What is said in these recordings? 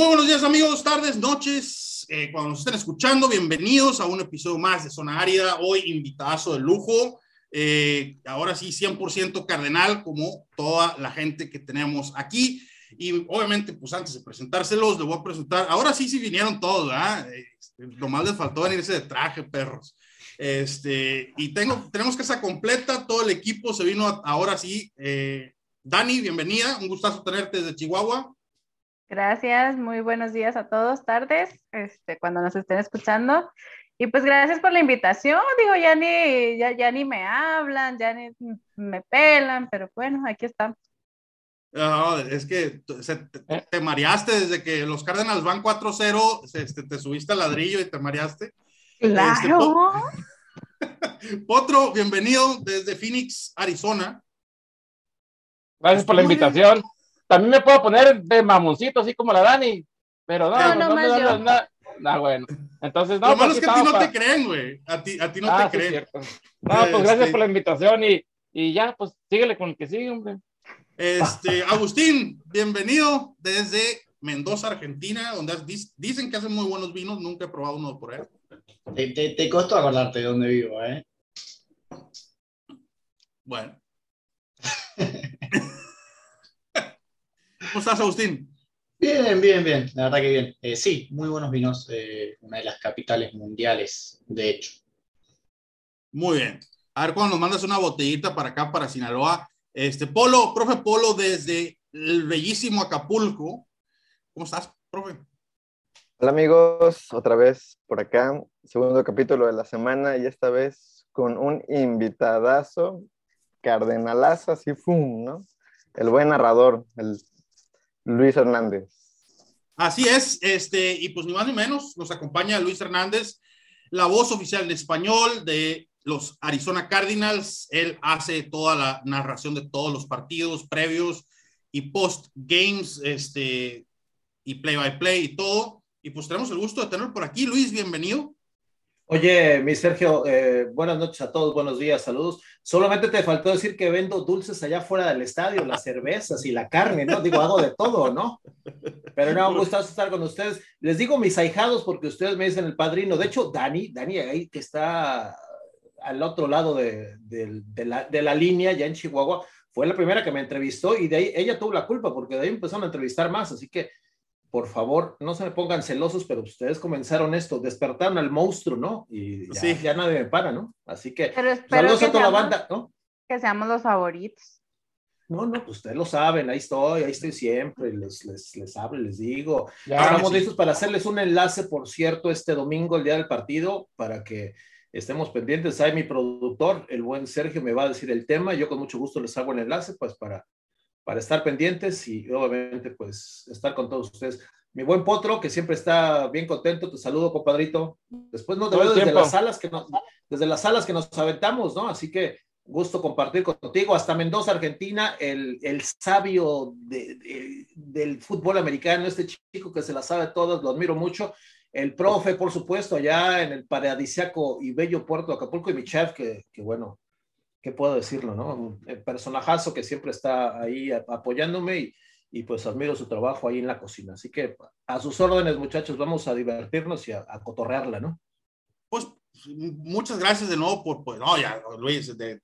Muy buenos días amigos, tardes, noches, eh, cuando nos estén escuchando, bienvenidos a un episodio más de Zona Árida, hoy invitazo de lujo, eh, ahora sí 100% cardenal como toda la gente que tenemos aquí y obviamente pues antes de presentárselos les voy a presentar, ahora sí sí vinieron todos, ¿verdad? Este, nomás les faltó venirse de traje, perros. Este, y tengo, tenemos casa completa, todo el equipo se vino ahora sí. Eh, Dani, bienvenida, un gustazo tenerte desde Chihuahua. Gracias, muy buenos días a todos, tardes, este, cuando nos estén escuchando. Y pues gracias por la invitación, digo, ya ni, ya, ya ni me hablan, ya ni me pelan, pero bueno, aquí estamos. No, es que te, mareaste desde que los Cardinals van 4-0, este, te subiste al ladrillo y te mareaste. Claro. Este, Potro, bienvenido desde Phoenix, Arizona. Gracias por la invitación. También me puedo poner de mamoncito, así como la Dani, pero no, no, no, no me da nada. Ah, bueno. Entonces, no. Lo malo pues es que a ti no te creen, güey. A ti, a ti no ah, te creen. No, pues gracias este por la invitación y, y ya, pues síguele con el que sigue, hombre. Este, Agustín, bienvenido desde Mendoza, Argentina, donde dicen que hacen muy buenos vinos, nunca he probado uno por ahí. Te, te, costó acordarte de dónde vivo, ¿eh? Bueno. ¿Cómo estás, Agustín? Bien, bien, bien, la verdad que bien. Eh, sí, muy buenos vinos, eh, una de las capitales mundiales, de hecho. Muy bien. A ver cuando nos mandas una botellita para acá, para Sinaloa. Este, Polo, profe Polo, desde el bellísimo Acapulco. ¿Cómo estás, profe? Hola amigos, otra vez por acá, segundo capítulo de la semana y esta vez con un invitadazo, cardenalazo, así fum, ¿no? El buen narrador, el Luis Hernández. Así es, este, y pues ni más ni menos, nos acompaña Luis Hernández, la voz oficial en español de los Arizona Cardinals. Él hace toda la narración de todos los partidos previos y post games, este, y play by play y todo. Y pues tenemos el gusto de tenerlo por aquí. Luis, bienvenido. Oye, mi Sergio, eh, buenas noches a todos, buenos días, saludos. Solamente te faltó decir que vendo dulces allá fuera del estadio, las cervezas y la carne, ¿no? Digo, hago de todo, ¿no? Pero no, un gustazo estar con ustedes. Les digo mis ahijados porque ustedes me dicen el padrino. De hecho, Dani, Dani ahí que está al otro lado de, de, la, de la línea, ya en Chihuahua, fue la primera que me entrevistó y de ahí ella tuvo la culpa porque de ahí empezaron a entrevistar más, así que por favor, no se me pongan celosos, pero ustedes comenzaron esto, despertaron al monstruo, ¿no? Y ya, nadie me para, ¿no? Así que saludos a toda la banda, ¿no? Que seamos los favoritos. No, no, pues ustedes lo saben, ahí estoy, ahí estoy siempre, les, les, les hablo, les digo. Ya, Estamos listos para hacerles un enlace, por cierto, este domingo, el día del partido, para que estemos pendientes. Ahí mi productor, el buen Sergio, me va a decir el tema. Yo con mucho gusto les hago el enlace, pues para para estar pendientes y obviamente pues estar con todos ustedes. Mi buen Potro, que siempre está bien contento, te saludo, compadrito. Después nos veo desde las salas que nos, desde las salas que nos aventamos, ¿no? Así que gusto compartir contigo. Hasta Mendoza, Argentina, el, el sabio de, del fútbol americano, este chico que se la sabe todas, lo admiro mucho. El profe, por supuesto, allá en el paradisiaco y bello puerto de Acapulco y mi chef, que, que bueno, ¿qué puedo decirlo, no? Un personajazo que siempre está ahí apoyándome y, y, pues admiro su trabajo ahí en la cocina. Así que a sus órdenes, muchachos, vamos a divertirnos y a, cotorrearla, ¿no? Pues muchas gracias de nuevo por, pues, no, ya, Luis, de,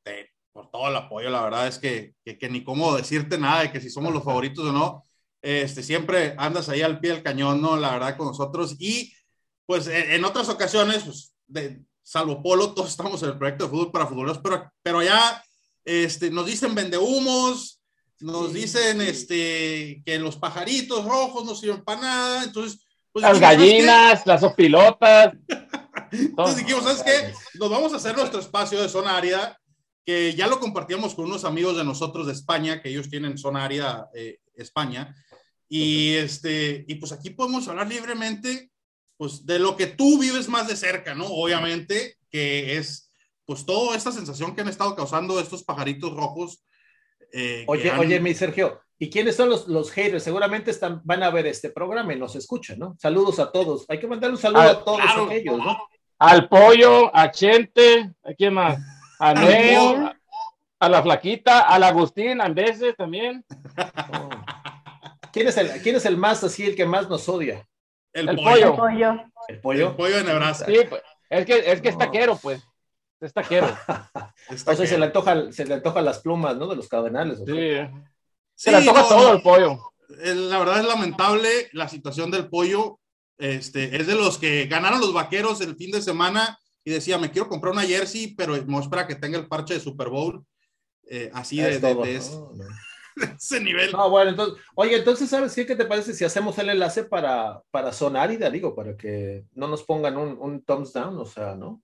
por todo el apoyo. La verdad es que, que, ni cómo decirte nada de que si somos los favoritos o no. Este, siempre andas ahí al pie del cañón, ¿no? La verdad, con nosotros. Y pues en, en otras ocasiones, pues de, salvo Polo, todos estamos en el proyecto de fútbol para futboleros, pero, pero ya este, nos dicen vendehumos, nos dicen este, que los pajaritos rojos no sirven para nada, entonces... Pues, las gallinas, las opilotas. entonces dijimos, ¿sabes qué? Nos vamos a hacer nuestro espacio de zona árida, que ya lo compartíamos con unos amigos de nosotros de España, que ellos tienen zona árida eh, España, y, este, y pues aquí podemos hablar libremente pues de lo que tú vives más de cerca, ¿no? Obviamente, que es pues toda esta sensación que han estado causando estos pajaritos rojos. Eh, oye, oye, mi Sergio, ¿y quiénes son los, los haters? Seguramente están, van a ver este programa y nos escuchan, ¿no? Saludos a todos. Hay que mandar un saludo a todos ellos, ¿no? Al pollo, a Chente, ¿a quién más? A Neo, a la flaquita, al Agustín, a veces también. ¿Quién es, el, ¿Quién es el más así, el que más nos odia? El, pollo. El pollo. El pollo. El pollo de Nebraska. Sí, pues, es que es que es taquero, pues. Es taquero. Está O sea, se le antoja, se le antoja las plumas, ¿no? De los cardenales. ¿o qué? Sí. Sí, Se le antoja no, todo no, el pollo. La verdad es lamentable la situación del pollo. Este, es de los que ganaron los vaqueros el fin de semana y decía, me quiero comprar una jersey, pero no espera que tenga el parche de Super Bowl. Eh, así de, Es de- todo. de ese, No, no. ese nivel. No, bueno, entonces, oye, entonces, ¿sabes qué? ¿Qué te parece si hacemos el enlace para, para zona árida, digo, para que no nos pongan un, un thumbs down, o sea, ¿no?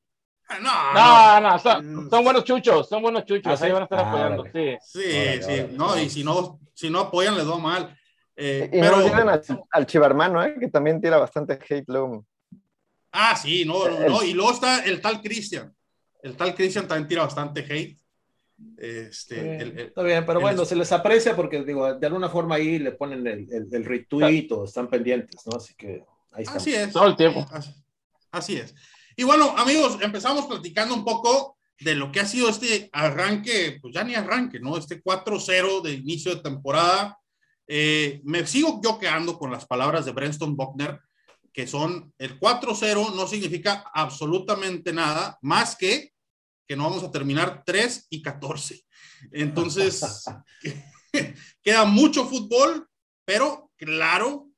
No, No, no. no, son, son buenos chuchos, son buenos chuchos. ¿Ah, sí? Ahí van a estar Ah, apoyando, sí. Sí, sí, no, y si no, si no apoyan, les va mal. Eh, Y pero, no al, al chivarmano, ¿eh? que también tira bastante hate luego. ah, sí, no, no, El- no, y luego está el tal Cristian. El tal Cristian también tira bastante hate. Este, Está bien, el- el- está bien, pero el- bueno, se les aprecia porque, digo, de alguna forma ahí le ponen el, el, el retweet o están pendientes, ¿no? Así que ahí está. Así es. Todo el tiempo. Así, así es. Y bueno, amigos, empezamos platicando un poco de lo que ha sido este arranque, pues ya ni arranque, ¿no? Este 4-0 de inicio de temporada. Eh, me sigo yo quedando con las palabras de Brenston Buckner, que son el 4-0 no significa absolutamente nada más que no vamos a terminar 3 y 14. Entonces, queda mucho fútbol, pero claro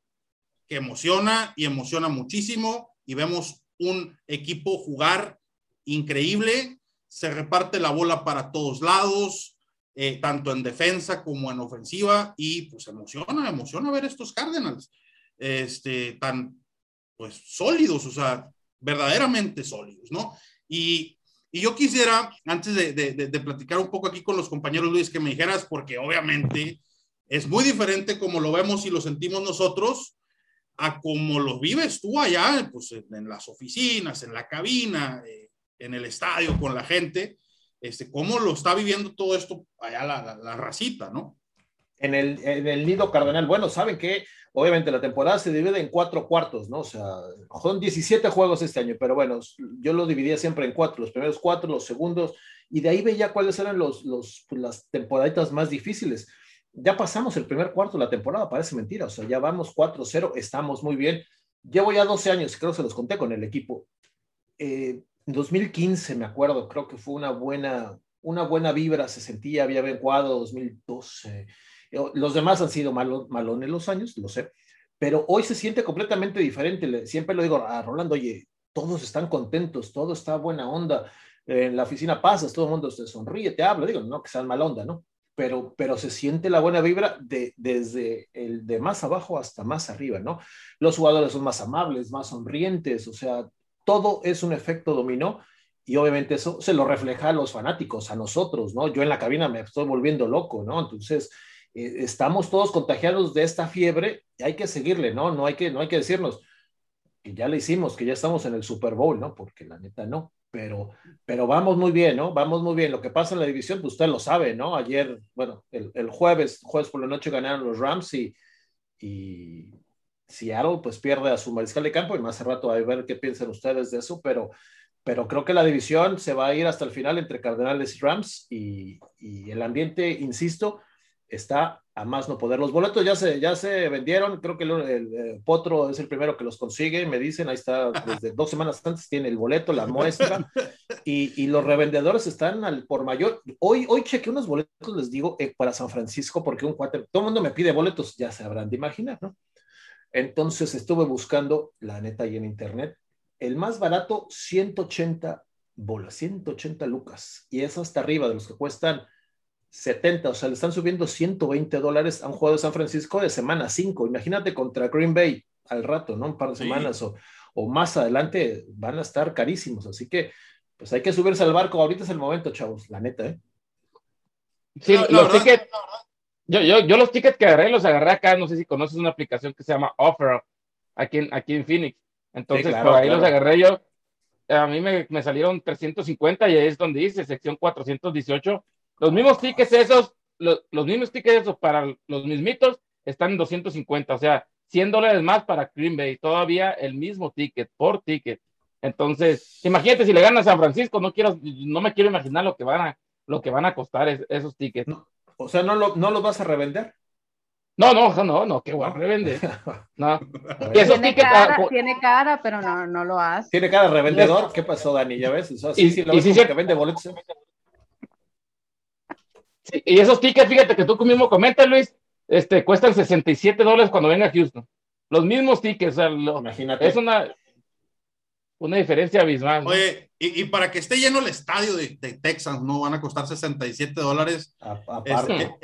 que emociona y emociona muchísimo y vemos un equipo jugar increíble, se reparte la bola para todos lados, eh, tanto en defensa como en ofensiva y pues emociona, emociona ver estos Cardinals este, tan pues sólidos, o sea, verdaderamente sólidos, ¿no? Y, y yo quisiera, antes de, platicar un poco aquí con los compañeros Luis, que me dijeras, porque obviamente es muy diferente como lo vemos y lo sentimos nosotros a como lo vives tú allá, pues en las oficinas, en la cabina, eh, en el estadio, con la gente, este, cómo lo está viviendo todo esto allá la racita, ¿no? En el, en el nido cardenal, bueno, saben que obviamente la temporada se divide en cuatro cuartos, ¿no? O sea, son 17 juegos este año, pero bueno, yo lo dividía siempre en cuatro, los primeros cuatro, los segundos, y de ahí veía cuáles eran los, los, pues, las temporaditas más difíciles. Ya pasamos el primer cuarto de la temporada, parece mentira, o sea, ya vamos 4-0, estamos muy bien. Llevo ya 12 años, creo que se los conté con el equipo. Eh, en 2015, me acuerdo, creo que fue una buena, una buena vibra, se sentía, había bien jugado 2012. Los demás han sido malo, malones los años, lo sé, pero hoy se siente completamente diferente. Siempre lo digo a Rolando, oye, todos están contentos, todo está buena onda. En la oficina pasas, todo el mundo te sonríe, te habla, digo, no que sean mal onda, ¿no? Pero, pero se siente la buena vibra de, desde el de más abajo hasta más arriba, ¿no? Los jugadores son más amables, más sonrientes, o sea, todo es un efecto dominó y obviamente eso se lo refleja a los fanáticos, a nosotros, ¿no? Yo en la cabina me estoy volviendo loco, ¿no? Entonces, eh, estamos todos contagiados de esta fiebre y hay que seguirle, ¿no? No hay que, no hay que decirnos que ya le hicimos, que ya estamos en el Super Bowl, ¿no? Porque la neta no, pero, pero vamos muy bien, ¿no? Vamos muy bien. Lo que pasa en la división, pues usted lo sabe, ¿no? Ayer, bueno, el, el jueves, jueves por la noche ganaron los Rams y, y Seattle pues pierde a su mariscal de campo y más hace rato a ver qué piensan ustedes de eso, pero, pero creo que la división se va a ir hasta el final entre Cardenales y Rams y, y el ambiente, insisto, está a más no poder. Los boletos ya se, ya se vendieron, creo que el, el, el, Potro es el primero que los consigue, me dicen, ahí está, desde dos semanas antes tiene el boleto, la muestra, y, y los revendedores están al por mayor. Hoy, hoy chequeé unos boletos, les digo, eh, para San Francisco, porque un cuate, todo el mundo me pide boletos, ya se habrán de imaginar, ¿no? Entonces estuve buscando, la neta, ahí en internet, el más barato, 180 bolas, 180 lucas, y es hasta arriba de los que cuestan 70, o sea, le están subiendo 120 dólares a un juego de San Francisco de semana 5. Imagínate contra Green Bay al rato, ¿no? Un par de semanas o, o, más adelante van a estar carísimos. Así que, pues hay que subirse al barco. Ahorita es el momento, chavos, la neta, ¿eh? Sí, los tickets. Yo, yo, yo los tickets que agarré los agarré acá. No sé si conoces una aplicación que se llama Offer aquí en, aquí en Phoenix. Entonces, sí, claro, por ahí claro. los agarré yo. A mí me, me salieron 350 y ahí es donde dice sección 418 los mismos tickets esos, los, los, mismos tickets esos para los mismitos están en 250, o sea, 100 dólares más para Green Bay, todavía el mismo ticket, por ticket. Entonces, imagínate si le ganan a San Francisco, no quiero, no me quiero imaginar lo que van a, lo que van a costar es, esos tickets. No, o sea, ¿no, lo, ¿no los vas a revender? No, no, no, no, qué guay, revende. No. tiene, cara, tiene cara, pero no, no lo hace. Tiene cara de revendedor. ¿Qué pasó, Dani? ¿Ya ves? Eso, sí, y, sí, lo ves que vende boletos. Y esos tickets, fíjate que tú mismo comentas, Luis, este, cuestan 67 dólares cuando venga a Houston. Los mismos tickets, o sea, Imagínate. es una, una diferencia abismal. Oye, y, para que esté lleno el estadio de, de Texas, ¿no? Van a costar 67 dólares. Aparte.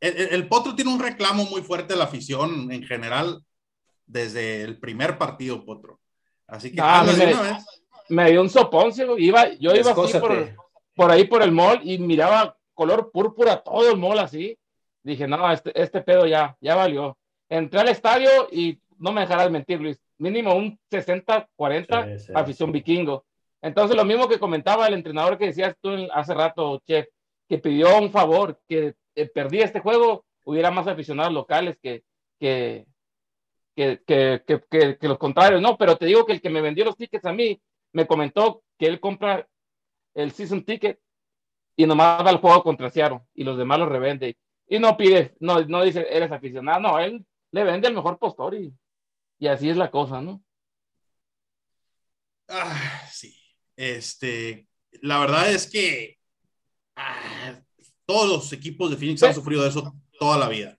El, Potro tiene un reclamo muy fuerte de la afición en general desde el primer partido, Potro. Así que ah, me, dio un sopón, iba, yo iba así por, ahí por el mall y miraba color púrpura todo el mall así. Dije, no, este, este pedo ya, ya valió. Entré al estadio y no me dejarás mentir, Luis, mínimo un 60-40 afición vikingo. Entonces, lo mismo que comentaba el entrenador que decías tú hace rato, Chef, que pidió un favor, que eh, perdí este juego, hubiera más aficionados locales que, que, que, que, que, los contrarios, no, pero te digo que el que me vendió los tickets a mí me comentó que él compra el season ticket y nomás va al juego contra Seattle y los demás los revende y no pide, no, no dice eres aficionado, no, él le vende el mejor postor y, y así es la cosa, ¿no? Ah, sí, este, la verdad es que ah, todos los equipos de Phoenix han sufrido de eso toda la vida.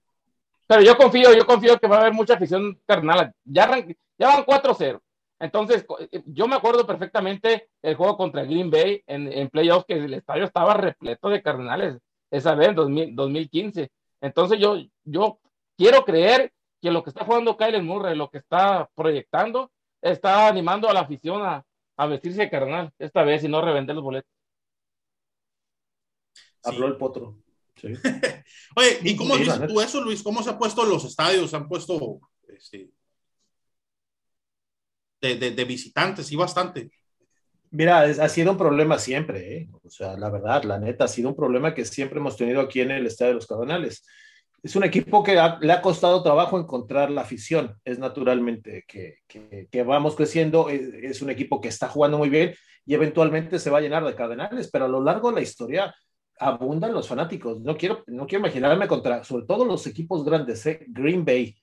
Pero yo confío, yo confío que va a haber mucha afición carnal. Ya, ya van 4-0. Entonces, eh, yo me acuerdo perfectamente el juego contra Green Bay en, en playoffs, que el estadio estaba repleto de cardenales esa vez, en 2015. Entonces, yo, yo quiero creer que lo que está jugando Kyle Murray, lo que está proyectando, está animando a la afición a, a vestirse de carnal esta vez y no revender los boletos. Habló el potro. Oye, ¿y cómo dices tú eso, Luis? ¿Cómo se han puesto los estadios? ¿Se han puesto este, de, visitantes y bastante? Mira, ha sido un problema siempre, ¿eh? o sea, la verdad, la neta, ha sido un problema que siempre hemos tenido aquí en el Estadio de los Cardenales. Es un equipo que le ha costado trabajo encontrar la afición, es naturalmente que, que, vamos creciendo, es, es, un equipo que está jugando muy bien y eventualmente se va a llenar de Cardenales, pero a lo largo de la historia abundan los fanáticos. No quiero, no quiero imaginarme contra, sobre todo los equipos grandes, ¿eh? Green Bay,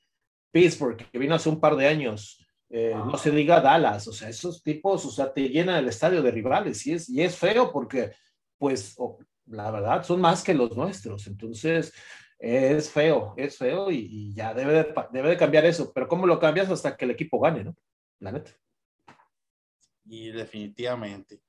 Pittsburgh, que vino hace un par de años, eh, no se diga Dallas, o sea, esos tipos, o sea, te llenan el estadio de rivales y es, y es feo porque, pues, la verdad, son más que los nuestros. Entonces, es feo, es feo y, ya debe de, debe de cambiar eso. Pero ¿cómo lo cambias hasta que el equipo gane, no? La neta. Y definitivamente.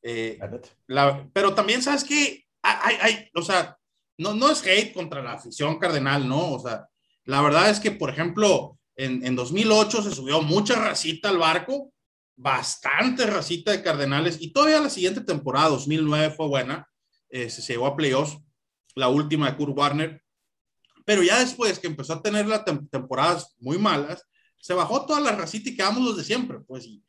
Eh, la pero también, ¿sabes que hay, hay, o sea, no, no es hate contra la afición cardenal, ¿no? O sea, la verdad es que, por ejemplo, en, en 2008 se subió mucha racita al barco, bastante racita de cardenales, y todavía la siguiente temporada, 2009, fue buena, eh, se llegó a playoffs, la última de Kurt Warner, pero ya después que empezó a tener las temporadas muy malas, se bajó toda la racita y quedamos los de siempre, pues, y,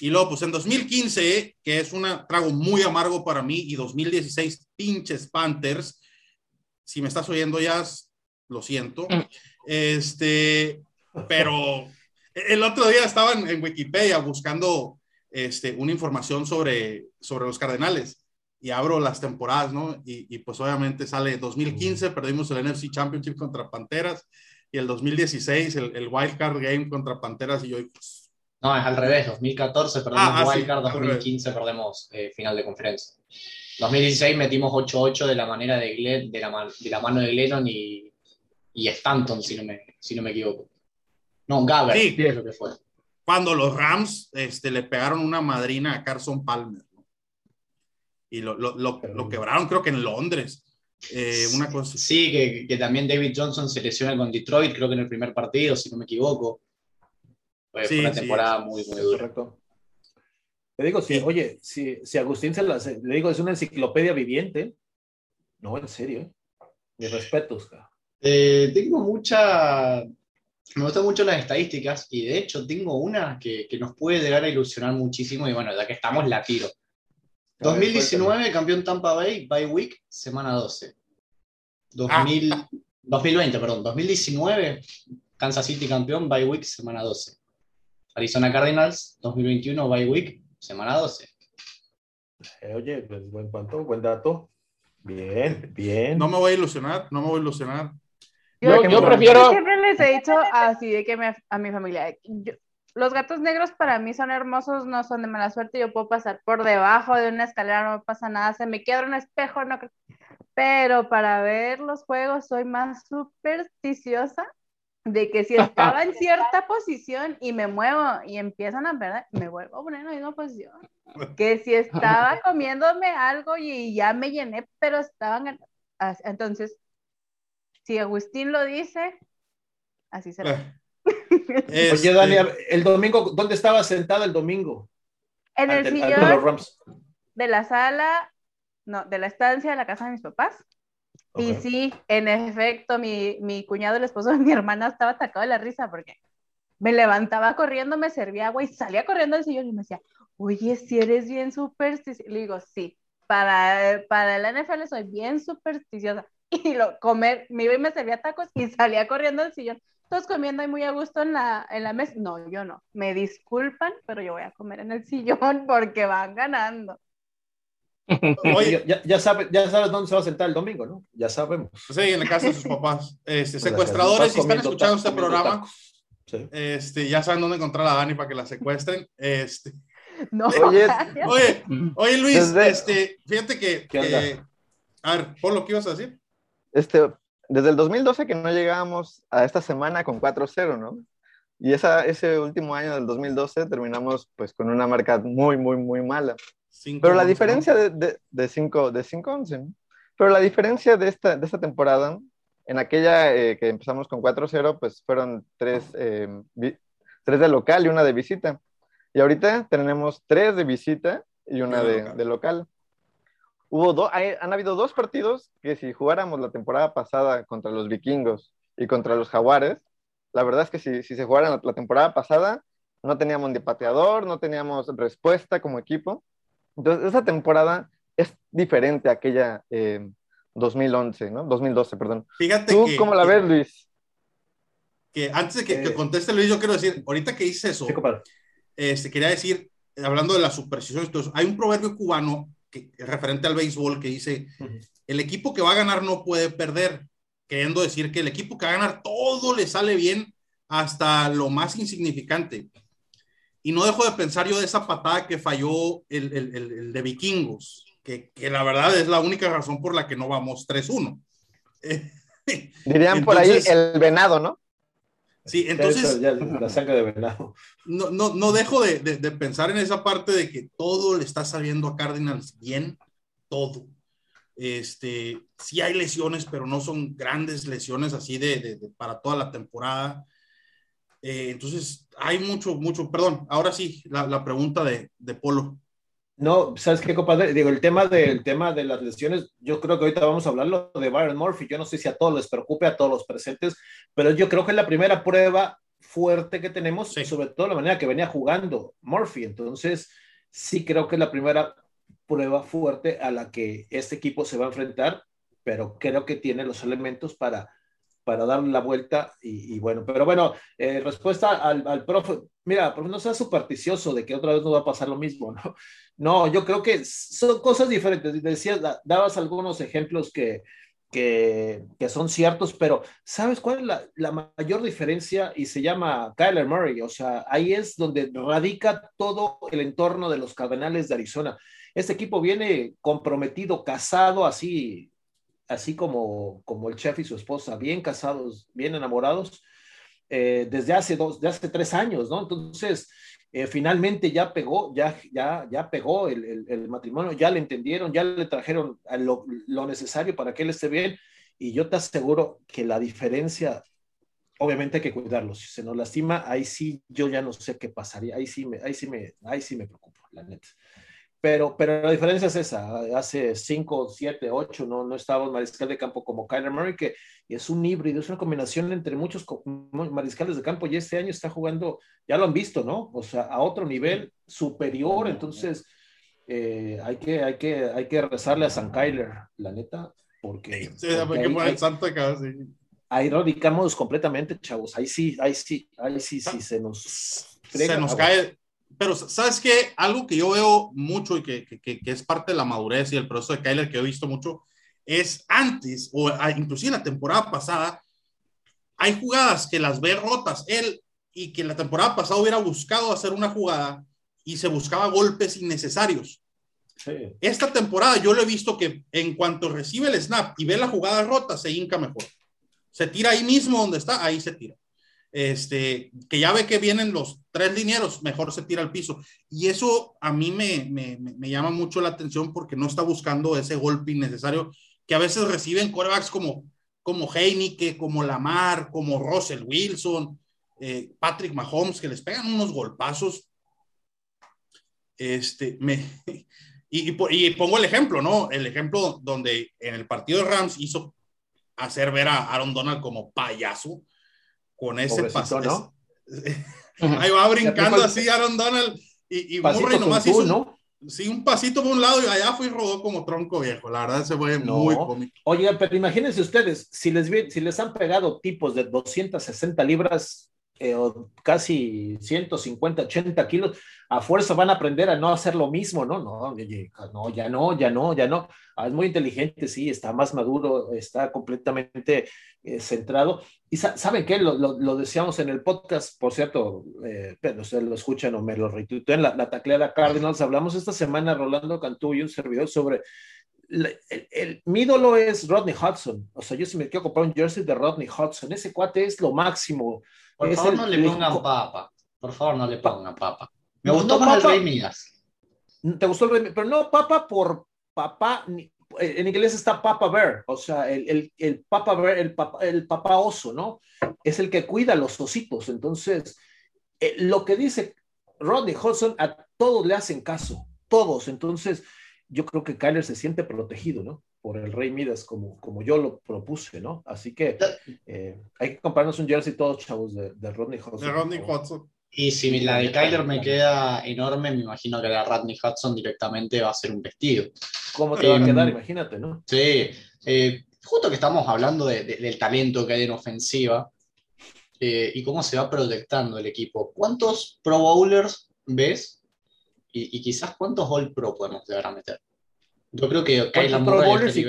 y luego, pues en 2015, que es un trago muy amargo para mí, y 2016, pinches Panthers. Si me estás oyendo ya, lo siento. Mm. Este, pero el otro día estaba en, Wikipedia buscando este, una información sobre, sobre los Cardenales y abro las temporadas, ¿no? Y, y pues obviamente sale 2015, perdimos el NFC Championship contra Panteras y el 2016 el, el Wild Card Game contra Panteras y yo, pues, no, es al revés. 2014 perdemos ah, ah Wildcard, 2015 perdemos eh, final de conferencia. 2016 metimos 8-8 de la manera de, de, la, de la mano de Glennon y, y Stanton, si no, me, si no me equivoco. No, Gaber, sí, lo que fue. Cuando los Rams este, le pegaron una madrina a Carson Palmer. Y lo, lo, lo, quebraron, creo que en Londres. Eh, una cosa. Sí, que, que, también David Johnson se lesiona con Detroit, creo que en el primer partido, si no me equivoco. Fue, una temporada muy, muy dura. Correcto. Te digo, si, oye, si, si Agustín se la, le digo, es una enciclopedia viviente. No, en serio. ¿eh? Mis respetos. Eh, tengo mucha. Me gustan mucho las estadísticas y de hecho tengo una que, que, nos puede llegar a ilusionar muchísimo y bueno, ya que estamos, la tiro. 2019, campeón Tampa Bay, by week, semana 12. 2000, 2020, ah. perdón. 2019, Kansas City campeón, by week, semana 12. Arizona Cardinals 2021 bye week, semana 12. Eh, oye, pues, buen cuanto, buen dato. Bien, bien. No me voy a ilusionar, no me voy a ilusionar. Yo, prefiero. Siempre les he dicho así de que a mi familia, los gatos negros para mí son hermosos, no son de mala suerte. Yo puedo pasar por debajo de una escalera, no me pasa nada. Se me queda un espejo, no Pero para ver los juegos soy más supersticiosa de que si estaba en cierta posición y me muevo y empiezan a perder, me vuelvo a poner en la misma posición. Que si estaba comiéndome algo y ya me llené, pero estaban... Entonces, si Agustín lo dice, así será. Eh, Oye, Dani, el domingo, ¿dónde estaba sentado el domingo? En el sillón de la sala, no, de la estancia de la casa de mis papás. Y sí, en efecto, mi, mi cuñado, el esposo de mi hermana, estaba atacado de la risa porque me levantaba corriendo, me servía agua y salía corriendo al sillón y me decía, oye, si eres bien supersticiosa. Le digo, sí, para, para el NFL soy bien supersticiosa. Y lo, comer, me iba y me servía tacos y salía corriendo al sillón. Todos comiendo ahí muy a gusto en la, en la mesa. No, yo no. Me disculpan, pero yo voy a comer en el sillón porque van ganando. Oye, ya, ya, sabes, ya sabes dónde se va a sentar el domingo, ¿no? Ya sabemos. Sí, en la casa de sus papás. Este, secuestradores, si están escuchando este programa, este, ya saben dónde encontrar a Dani para que la secuestren. Este, no. Oye, oye, Luis, este, fíjate que, que a ver, Polo, ¿qué ibas a decir? Este, desde el 2012 que no llegábamos a esta semana con 4-0, ¿no? Y esa, ese último año del 2012 terminamos pues con una marca muy, muy, muy mala. Pero la diferencia de, de, de 5 de 11 ¿no? Pero la diferencia de esta, de esta temporada, en aquella eh, que empezamos con 4-0, pues fueron tres, eh, tres de local y una de visita. Y ahorita tenemos tres de visita y una de, de local hubo dos, han habido dos partidos que si jugáramos la temporada pasada contra los vikingos y contra los jaguares, la verdad es que si, si se jugaran la, temporada pasada, no teníamos ni pateador, no teníamos respuesta como equipo. Entonces, esa temporada es diferente a aquella 2011, eh, ¿no? 2012, perdón. Fíjate ¿Tú cómo la ves, Luis? Que antes de que, eh, conteste Luis, yo quiero decir, ahorita que dices eso, este, quería decir, hablando de las supersticiones, hay un proverbio cubano que, referente al béisbol que dice, el equipo que va a ganar no puede perder, queriendo decir que el equipo que va a ganar todo le sale bien hasta lo más insignificante. Y no dejo de pensar yo de esa patada que falló el, el, el, de vikingos, que, que, la verdad es la única razón por la que no vamos 3-1. Dirían por ahí el venado, ¿no? Sí, entonces. la sangre de venado. No, no, no dejo de, de, pensar en esa parte de que todo le está saliendo a Cardinals bien, todo. Este, sí hay lesiones, pero no son grandes lesiones así de, de para toda la temporada. Eh, entonces, hay mucho, mucho, perdón, ahora sí, la, la pregunta de, de Polo. No, ¿sabes qué, compadre? Digo, el tema, del tema de las lesiones, yo creo que ahorita vamos a hablarlo de Byron Murphy. Yo no sé si a todos les preocupe, a todos los presentes, pero yo creo que es la primera prueba fuerte que tenemos, sobre todo la manera que venía jugando Murphy. Entonces, sí creo que es la primera prueba fuerte a la que este equipo se va a enfrentar, pero creo que tiene los elementos para, para darle la vuelta y, bueno, pero bueno, eh, respuesta al, al profe, mira, profe, no seas supersticioso de que otra vez no va a pasar lo mismo, ¿no? No, yo creo que son cosas diferentes. Decías, dabas algunos ejemplos que, que, son ciertos, pero ¿sabes cuál es la, mayor diferencia? Y se llama Kyler Murray, o sea, ahí es donde radica todo el entorno de los Cardenales de Arizona. Este equipo viene comprometido, casado, así así como, como el chef y su esposa, bien casados, bien enamorados, eh, desde hace dos, de hace tres años, ¿no? Entonces, eh, finalmente ya pegó, ya, ya, ya pegó el, matrimonio, ya le entendieron, ya le trajeron lo, lo, necesario para que él esté bien, y yo te aseguro que la diferencia, obviamente hay que cuidarlo, si se nos lastima, ahí sí, yo ya no sé qué pasaría, ahí sí me, ahí sí me, ahí sí me preocupo, la neta. Pero, pero la diferencia es esa. Hace 5, 7, 8 no, no estaba un mariscal de campo como Kyler Murray, que es un híbrido, es una combinación entre muchos mariscales de campo y este año está jugando, ya lo han visto, ¿no? O sea, a otro nivel superior. Entonces, eh, hay, que, hay, que, hay que rezarle a San Kyler, la neta, porque. Sí, ahí, santo ahí radicamos completamente, chavos. Ahí sí, ahí sí, ahí sí, sí, se nos. se nos cae pero sabes que algo que yo veo mucho y que, que, que, es parte de la madurez y el proceso de Kyler que he visto mucho es antes o inclusive la temporada pasada hay jugadas que las ve rotas él y que la temporada pasada hubiera buscado hacer una jugada y se buscaba golpes innecesarios. Esta temporada yo lo he visto que en cuanto recibe el snap y ve la jugada rota, se hinca mejor. Se tira ahí mismo donde está, ahí se tira. Este, que ya ve que vienen los tres linieros, mejor se tira al piso. Y eso a mí me, me, me llama mucho la atención porque no está buscando ese golpe innecesario que a veces reciben corebacks como, como Heineke, como Lamar, como Russell Wilson, eh, Patrick Mahomes, que les pegan unos golpazos. Este, me, y, y, pongo el ejemplo, ¿no? El ejemplo donde en el partido de Rams hizo hacer ver a Aaron Donald como payaso con ese paso. ¿no? Ahí va brincando así Aaron Donald y, y Murray nomás hizo, ¿no? Sí, un pasito por un lado y allá fue y rodó como tronco viejo. La verdad se fue muy cómico. Oye, pero imagínense ustedes, si les, si les han pegado tipos de 260 libras eh, o casi 150, 80 kilos, a fuerza van a aprender a no hacer lo mismo, ¿no? No, no, ya no, ya no, ya no. Ah, es muy inteligente, sí, está más maduro, está completamente eh, centrado. Y saben qué, lo, lo, decíamos en el podcast, por cierto, eh, pero ustedes lo escuchan o me lo retuitean, la, la tacleada Cardinals, hablamos esta semana, Rolando Cantú y un servidor sobre el, mi ídolo es Rodney Hudson. O sea, yo si me quiero comprar un jersey de Rodney Hudson, ese cuate es lo máximo. Por favor, no le pongan papa. Por favor, no le pongan papa. Me gustó más el Rey Midas. ¿Te gustó el Rey Pero no papa por papá, en inglés está Papa Bear, o sea, el, el, el Papa Bear, el papa, el papa oso, ¿no? Es el que cuida a los ositos. Entonces, eh, lo que dice Rodney Hudson, a todos le hacen caso, todos. Entonces, yo creo que Kyler se siente protegido, ¿no? Por el Rey Midas, como, como yo lo propuse, ¿no? Así que eh, hay que comprarnos un jersey todos, chavos, de, de Rodney Hudson. De Rodney Hudson. Y si la de Kyler me queda enorme, me imagino que la de Rodney Hudson directamente va a ser un vestido. ¿Cómo te va a quedar? Imagínate, ¿no? Sí. Eh, justo que estamos hablando del talento que hay en ofensiva eh, y cómo se va proyectando el equipo. ¿Cuántos Pro Bowlers ves? Y, quizás cuántos All Pro podemos llegar a meter. Yo creo que ¿Cuántos Pro Bowlers y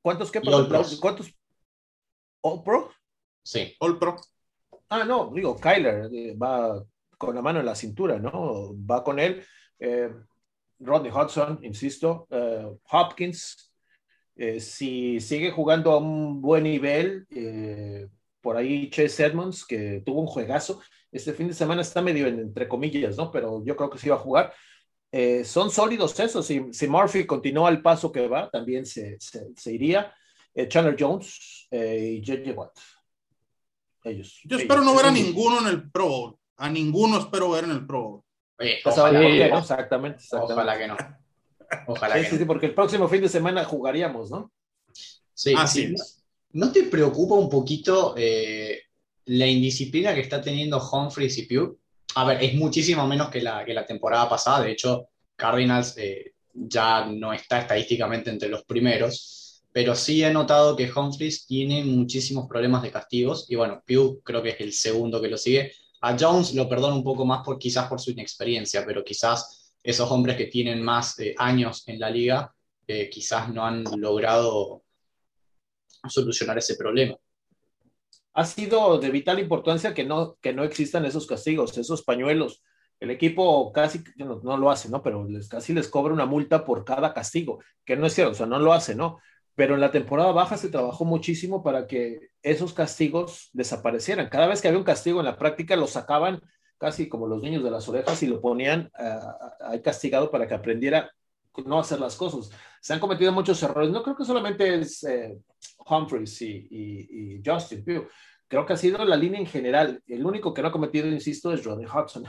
¿Cuántos qué? All ¿Cuántos All Pro? Sí. All Pro. Ah, no, digo, Kyler eh, va con la mano en la cintura, ¿no? Va con él. Eh, Rodney Hudson, insisto, eh, Hopkins, si sigue jugando a un buen nivel, por ahí Chase Edmonds, que tuvo un juegazo, este fin de semana está medio entre comillas, ¿no? Pero yo creo que sí va a jugar. Son sólidos esos. Si, si, Murphy continúa el paso que va, también se, se, iría. Chandler Jones y J.J. Watt. Yo espero no ver a ninguno en el Pro Bowl. A ninguno espero ver en el Pro Bowl. exactamente, Ojalá que no. Ojalá que sí, porque el próximo fin de semana jugaríamos, ¿no? Sí, sí. ¿No te preocupa un poquito eh, la indisciplina que está teniendo Humphries y Pugh? A ver, es muchísimo menos que la, que la temporada pasada. De hecho, Cardinals eh, ya no está estadísticamente entre los primeros pero sí he notado que Humphries tiene muchísimos problemas de castigos y bueno, Pugh creo que es el segundo que lo sigue. A Jones lo perdono un poco más por quizás por su inexperiencia, pero quizás esos hombres que tienen más años en la liga eh, quizás no han logrado solucionar ese problema. Ha sido de vital importancia que no, que no existan esos castigos, esos pañuelos. El equipo casi no, no lo hace, ¿no? Pero les, casi les cobra una multa por cada castigo, que no es cierto, o sea, no lo hace, ¿no? pero en la temporada baja se trabajó muchísimo para que esos castigos desaparecieran. Cada vez que había un castigo en la práctica, lo sacaban casi como los niños de las orejas y lo ponían ahí castigado para que aprendiera no hacer las cosas. Se han cometido muchos errores. No creo que solamente es eh, Humphreys y, Justin Creo que ha sido la línea en general. El único que no ha cometido, insisto, es Rodney Hudson.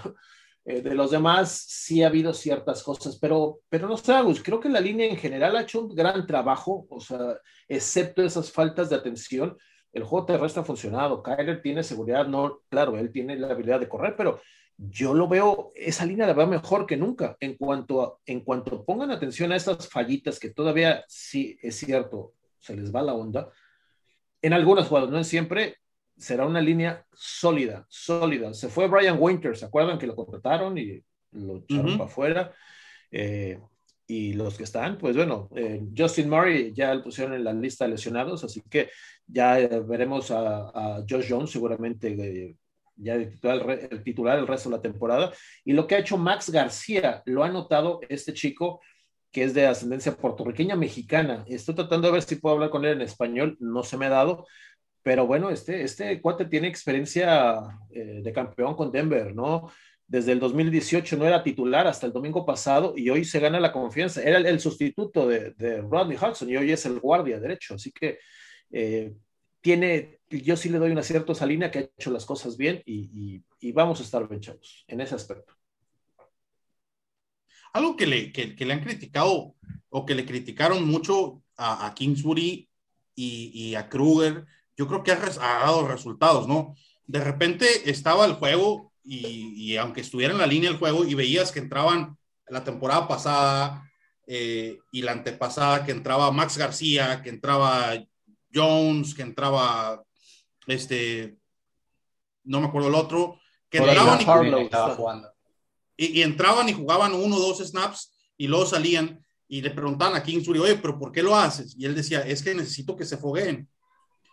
Eh, de los demás sí ha habido ciertas cosas, pero, pero no sé, Agus, creo que la línea en general ha hecho un gran trabajo, o sea, excepto esas faltas de atención, el juego terrestre ha funcionado, Kyler tiene seguridad, no, claro, él tiene la habilidad de correr, pero yo lo veo, esa línea la veo mejor que nunca, en cuanto, en cuanto pongan atención a esas fallitas que todavía sí es cierto, se les va la onda, en algunos juegos, no en siempre, será una línea sólida, sólida. Se fue Brian Winter, ¿se acuerdan que lo contrataron y lo echaron para afuera? Eh, y los que están, pues bueno, eh, Justin Murray ya lo pusieron en la lista de lesionados, así que ya eh, veremos a, Josh Jones seguramente eh, ya titular, el titular el resto de la temporada. Y lo que ha hecho Max García, lo ha notado este chico que es de ascendencia puertorriqueña mexicana. Estoy tratando de ver si puedo hablar con él en español, no se me ha dado, pero bueno, este, este cuate tiene experiencia de campeón con Denver, ¿no? desde el 2018 no era titular hasta el domingo pasado y hoy se gana la confianza. Era el, sustituto de, Rodney Hudson y hoy es el guardia derecho. Así que eh, tiene, yo sí le doy una cierta esa línea que ha hecho las cosas bien y, vamos a estar bien chavos en ese aspecto. Algo que le, que, le han criticado o que le criticaron mucho a, Kingsbury y, a Kruger, yo creo que ha, dado resultados, ¿no? De repente estaba el juego y, aunque estuviera en la línea del juego y veías que entraban la temporada pasada eh, y la antepasada, que entraba Max García, que entraba Jones, que entraba este, no me acuerdo el otro, que entraban y, y, entraban y jugaban uno o dos snaps y luego salían y le preguntaban a Kingsbury, oye, pero ¿por qué lo haces? Y él decía, es que necesito que se fogueen.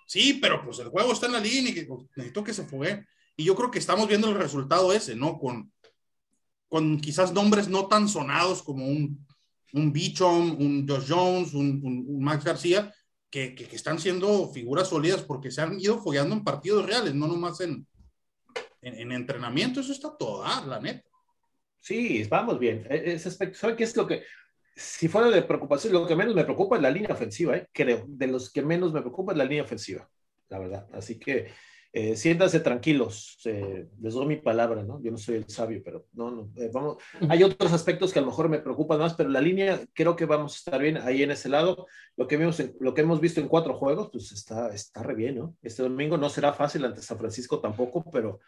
Sí, pero pues el juego está en la línea y pues, necesito que se fogueen. Y yo creo que estamos viendo el resultado ese, ¿no? Con, con quizás nombres no tan sonados como un, un Bichon, un Josh Jones, un, un, Max García, que, que, están siendo figuras sólidas porque se han ido follando en partidos reales, no nomás en, en, entrenamiento. Eso está todo, la neta. Sí, vamos bien. E, ese aspecto, ¿sabe qué es lo que, si fuera de preocupación, lo que menos me preocupa es la línea ofensiva, ¿eh? creo. De los que menos me preocupa es la línea ofensiva, la verdad. Así que eh, siéntanse tranquilos, les doy mi palabra, ¿no? Yo no soy el sabio, pero no, no, eh, vamos, hay otros aspectos que a lo mejor me preocupan más, pero la línea creo que vamos a estar bien ahí en ese lado. Lo que, vimos lo que hemos visto en cuatro juegos, pues está, está re bien, ¿no? Este domingo no será fácil ante San Francisco tampoco, pero,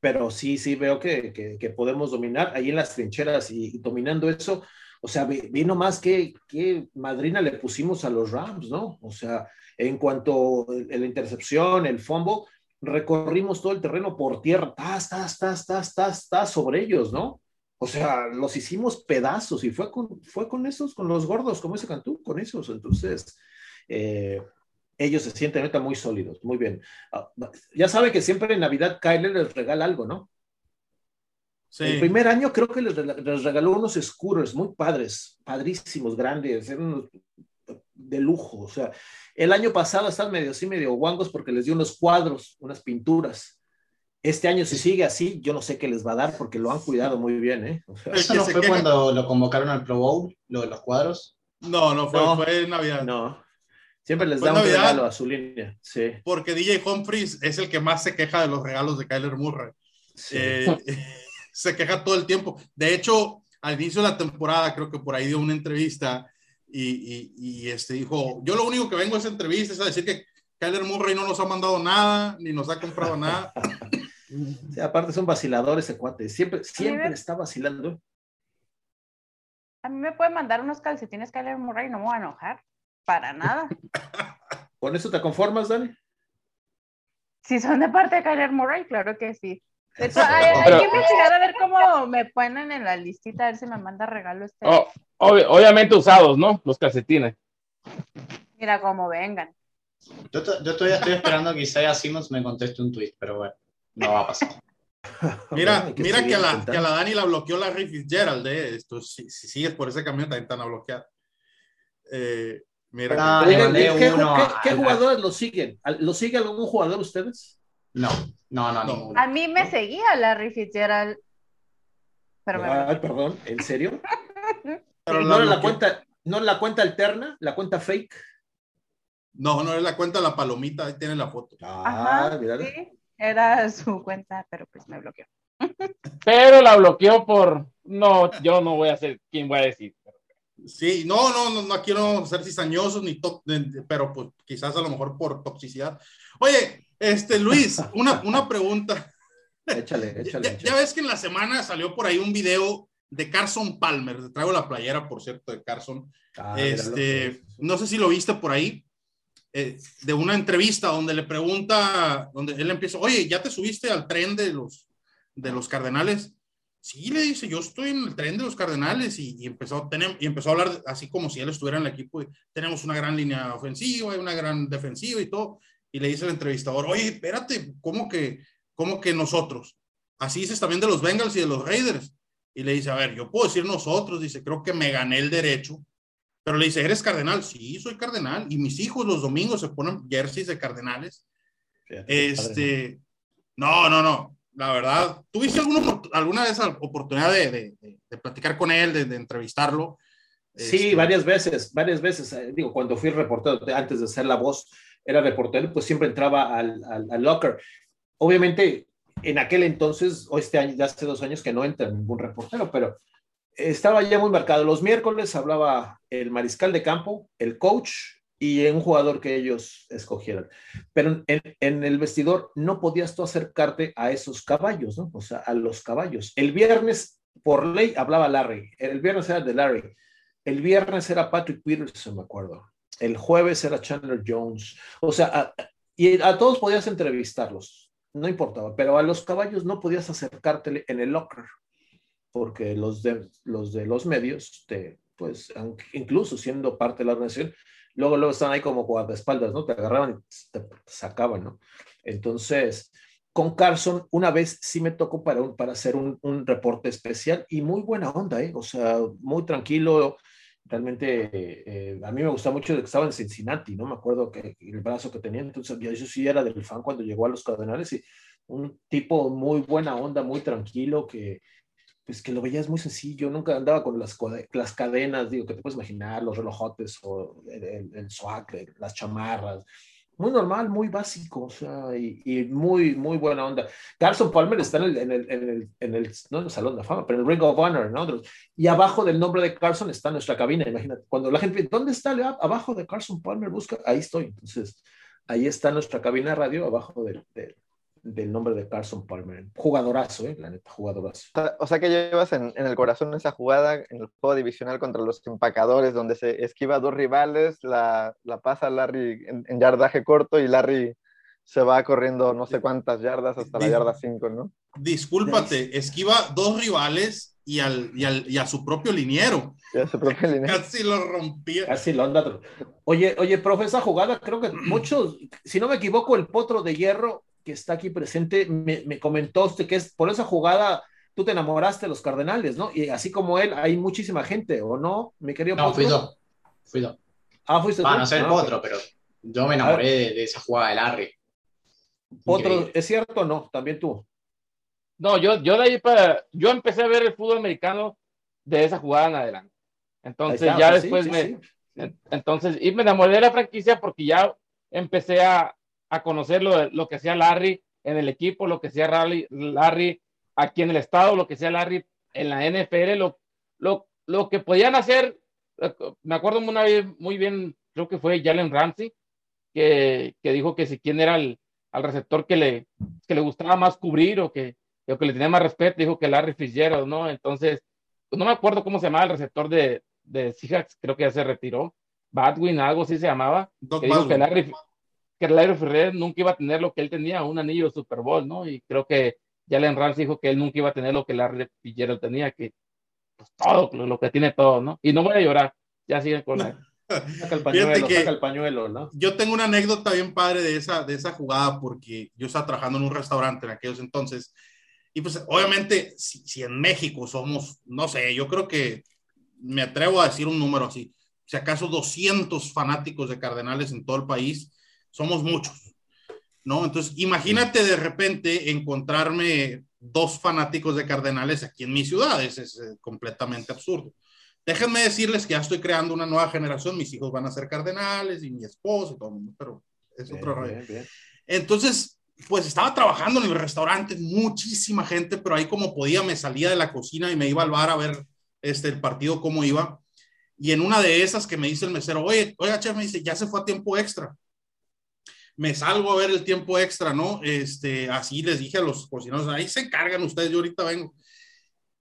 pero sí, sí veo que, que, podemos dominar ahí en las trincheras y, dominando eso. O sea, vino más que, que madrina le pusimos a los Rams, ¿no? O sea, en cuanto a la intercepción, el fumble, recorrimos todo el terreno por tierra, tas, tas, tas, tas, tas, tas, sobre ellos, ¿no? O sea, los hicimos pedazos y fue con, fue con esos, con los gordos, como ese Cantú, con esos. Entonces, eh, ellos se sienten ahorita muy sólidos, muy bien. Ah, ya sabe que siempre en Navidad Kyler les regala algo, ¿no? Sí. El primer año creo que les, regaló unos scooters muy padres, padrísimos, grandes, eran de lujo. O sea, el año pasado están medio así, medio guangos porque les dio unos cuadros, unas pinturas. Este año, si sigue así, yo no sé qué les va a dar porque lo han cuidado muy bien, ¿eh? ¿Eso no fue cuando lo convocaron al Pro Bowl, lo de los cuadros? No, no fue, fue en Navidad. No. Siempre les da un regalo a su línea. Sí. Porque DJ Humphries es el que más se queja de los regalos de Kyler Murray. Eh, se queja todo el tiempo. De hecho, al inicio de la temporada, creo que por ahí dio una entrevista y, y, este dijo, yo lo único que vengo a esa entrevista es a decir que Kyler Murray no nos ha mandado nada, ni nos ha comprado nada. Sí, aparte son vaciladores ese cuate, siempre, siempre está vacilando. A mí me puede mandar unos calcetines Kyler Murray, no me voy a enojar, para nada. ¿Con eso te conformas, Dani? Si son de parte de Kyler Murray, claro que sí. Hay, que investigar a ver cómo me ponen en la listita, a ver si me manda regalo este. Oh, obviamente usados, ¿no? Los calcetines. Mira cómo vengan. Yo, todavía estoy esperando que Isaiah Simmons me conteste un tweet, pero bueno, no va a pasar. Mira, mira que, a la, que a la Dani la bloqueó la Fitzgerald de eh, esto. Si, sigues por ese camión, también están a bloquear. Eh, mira. ¿Qué, jugadores lo siguen? ¿Lo sigue algún jugador ustedes? No, no, no, no. A mí me seguía Larry Fitzgerald. Pero Ay, perdón, ¿en serio? no, la cuenta, ¿No la cuenta alterna? ¿La cuenta fake? No, no es la cuenta la palomita, ahí tiene la foto. Ah, sí, era su cuenta, pero pues me bloqueó. Pero la bloqueó por, no, yo no voy a ser quien voy a decir. Sí, no, no, no, quiero ser cizañosos ni pero pues quizás a lo mejor por toxicidad. Oye, este Luis, una, una pregunta. Échale, échale, ya, ves que en la semana salió por ahí un video de Carson Palmer. Te traigo la playera, por cierto, de Carson. Ah, este, no sé si lo viste por ahí, eh, de una entrevista donde le pregunta, donde él empieza, oye, ¿ya te subiste al tren de los, de los Cardenales? Sí, le dice, yo estoy en el tren de los Cardenales y, empezó, y empezó a hablar así como si él estuviera en el equipo. tenemos una gran línea ofensiva y una gran defensiva y todo. Y le dice el entrevistador, oye, espérate, ¿cómo que, cómo que nosotros? Así dices también de los Bengals y de los Raiders. Y le dice, a ver, yo puedo decir nosotros, dice, creo que me gané el derecho. Pero le dice, ¿eres cardenal? Sí, soy cardenal. Y mis hijos los domingos se ponen jerseys de cardenales. este, no, no, no la verdad. ¿Tuviste alguna, alguna vez oportunidad de, de, platicar con él, de, entrevistarlo? Sí, este, varias veces, varias veces. Eh, digo, cuando fui reportero, antes de ser la voz, era reportero, pues siempre entraba al, al, locker. Obviamente, en aquel entonces, o este año, ya hace dos años que no entra ningún reportero, pero estaba ya muy marcado. Los miércoles hablaba el mariscal de campo, el coach y un jugador que ellos escogieran. Pero en, el vestidor no podías tú acercarte a esos caballos, ¿no? O sea, a los caballos. El viernes, por ley, hablaba Larry. El viernes era de Larry. El viernes era Patrick Peterson, me acuerdo. El jueves era Chandler Jones. O sea, y a todos podías entrevistarlos, no importaba, pero a los caballos no podías acercarte en el locker, porque los de los, medios, te, pues, incluso siendo parte de la organización, luego, luego están ahí como guardaespaldas, ¿no? Te agarraban y te sacaban, ¿no? Entonces, con Carson, una vez sí me tocó para, un, para hacer un, un, reporte especial y muy buena onda, ¿eh? O sea, muy tranquilo. Realmente, eh, a mí me gusta mucho que estaba en Cincinnati, ¿no? Me acuerdo que el brazo que tenía, entonces yo, yo sí era del fan cuando llegó a los Cardenales y un tipo muy buena onda, muy tranquilo, que, pues que lo veías muy sencillo, nunca andaba con las, las cadenas, digo, que te puedes imaginar, los relojotes o el, el, swag, las chamarras, muy normal, muy básico, o sea, y, muy, muy buena onda. Carson Palmer está en el, en el, en el, en el, no en el Salón de Fama, pero en el Ring of Honor, ¿no? Y abajo del nombre de Carson está nuestra cabina, imagínate, cuando la gente, ¿dónde está? Abajo de Carson Palmer, busca, ahí estoy, entonces, ahí está nuestra cabina radio, abajo del del nombre de Carson Palmer. Jugadorazo, ¿eh? La neta, jugadorazo. O sea que llevas en, en, el corazón esa jugada en el juego divisional contra los empacadores, donde se esquiva a dos rivales, la, la pasa Larry en, yardaje corto y Larry se va corriendo no sé cuántas yardas hasta la yarda 5, ¿no? Discúlpate, esquiva dos rivales y, al, y, al, y a su propio liniero. su propio liniero. Casi lo rompía. Casi lo anda. Oye, oye, profe, esa jugada creo que muchos, si no me equivoco, el potro de hierro que está aquí presente, me, comentó usted que es por esa jugada tú te enamoraste de los Cardenales, ¿no? Y así como él, hay muchísima gente, ¿o no, mi querido No, fui yo. Fui yo. Ah, fuiste tú. no sé el ah, Potro, pero yo me enamoré de, esa jugada de Larry. Potro, ¿es cierto o no? También tú. No, yo, yo de ahí para. Yo empecé a ver el fútbol americano de esa jugada en adelante. Entonces, ya pues después me. Entonces, y me enamoré de la franquicia porque ya empecé a, a conocer lo, lo, que hacía Larry en el equipo, lo que hacía Larry, Larry aquí en el estado, lo que hacía Larry en la NFL, lo, lo, lo que podían hacer, me acuerdo una vez muy bien, creo que fue Jalen Ramsey, que, que dijo que si quién era el al receptor que le, que le gustaba más cubrir o que, o que le tenía más respeto, dijo que Larry Fitzgerald, ¿no? Entonces, no me acuerdo cómo se llamaba el receptor de, de Seahawks, creo que ya se retiró, Badwin, algo así se llamaba, que dijo que Larry, Larry Ferrer nunca iba a tener lo que él tenía, un anillo de Super Bowl, ¿no? Y creo que Jalen Ramsey dijo que él nunca iba a tener lo que Larry Fitzgerald tenía, que pues, todo, lo, que tiene todo, ¿no? Y no voy a llorar, ya sigue con la... Saca el pañuelo, saca el pañuelo, ¿no? Yo tengo una anécdota bien padre de esa, de esa jugada porque yo estaba trabajando en un restaurante en aquellos entonces y pues obviamente si, si en México somos, no sé, yo creo que me atrevo a decir un número así, si acaso 200 fanáticos de Cardenales en todo el país, somos muchos, ¿no? Entonces, imagínate de repente encontrarme dos fanáticos de Cardenales aquí en mi ciudad, es, es eh, completamente absurdo. Déjenme decirles que ya estoy creando una nueva generación, mis hijos van a ser Cardenales y mi esposo y todo, pero es otro rollo. Entonces, pues estaba trabajando en el restaurante, muchísima gente, pero ahí como podía me salía de la cocina y me iba al bar a ver este, el partido cómo iba. Y en una de esas que me dice el mesero, oye, oiga, chef, me dice, ya se fue a tiempo extra me salgo a ver el tiempo extra, ¿no? Este, así les dije a los cocineros, ahí se encargan ustedes, yo ahorita vengo.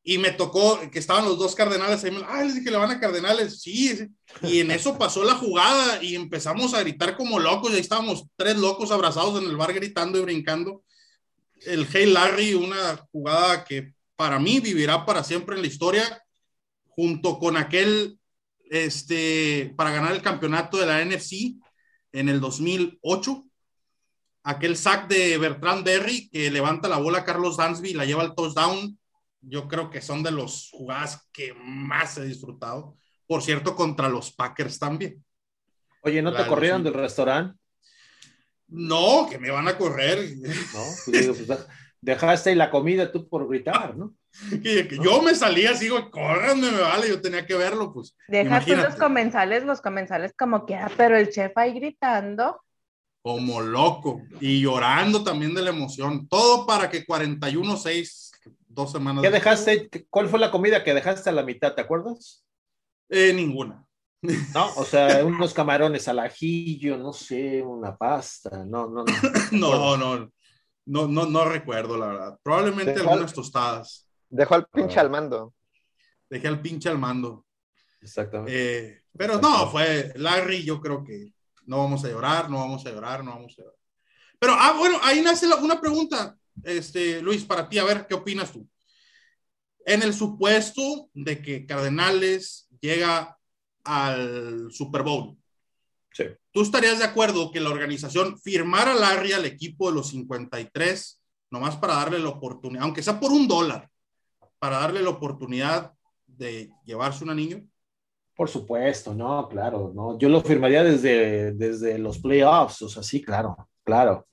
Y me tocó que estaban los dos cardenales ahí, ah, les dije, le van a cardenales, sí, y en eso pasó la jugada y empezamos a gritar como locos, y ahí estábamos tres locos abrazados en el bar gritando y brincando. El Hey Larry, una jugada que para mí vivirá para siempre en la historia, junto con aquel, este, para ganar el campeonato de la NFC en el 2008, aquel sack de Bertrand Berry que levanta la bola a Carlos Dansby y la lleva al touchdown. Yo creo que son de los jugadas que más he disfrutado. Por cierto, contra los Packers también. Oye, ¿no te corrieron del restaurante? No, que me van a correr. No, pues, pues, dejaste la comida tú por gritar, ¿no? Que, yo me salía así, córranme, me vale, yo tenía que verlo, pues. Dejaste los comensales, los comensales como quiera, pero el chef ahí gritando. Como loco y llorando también de la emoción. Todo para que 41-6, dos semanas. ¿Qué dejaste? ¿Cuál fue la comida que dejaste a la mitad? ¿Te acuerdas? Eh, ninguna. No, o sea, unos camarones al ajillo, no sé, una pasta, no, no, no. no, no, no, no, recuerdo, la verdad. Probablemente algunas tostadas. Dejó al pinche al mando. Dejé al pinche al mando. Exactamente. Eh, pero no, fue Larry, yo creo que no vamos a llorar, no vamos a llorar, no vamos a llorar. Pero, ah, bueno, ahí nace una pregunta, este, Luis, para ti, a ver, ¿qué opinas tú? En el supuesto de que Cardenales llega al Super Bowl. Sí. ¿Tú estarías de acuerdo que la organización firmara a Larry al equipo de los 53, nomás para darle la oportunidad, aunque sea por un dólar, para darle la oportunidad de llevarse un niño? Por supuesto, no, claro, no. Yo lo firmaría desde, desde los playoffs, o sea, sí, claro, claro,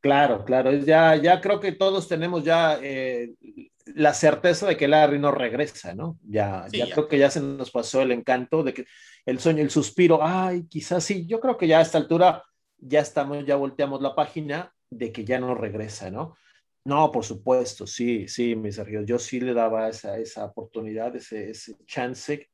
claro, claro. Ya, ya creo que todos tenemos ya eh, la certeza de que Larry no regresa, ¿no? Ya, ya, creo que ya se nos pasó el encanto de que el sueño, el suspiro, ay, quizás sí, yo creo que ya a esta altura ya estamos, ya volteamos la página de que ya no regresa, ¿no? No, por supuesto, sí, sí, mi Sergio, yo sí le daba esa, esa oportunidad, ese, ese chance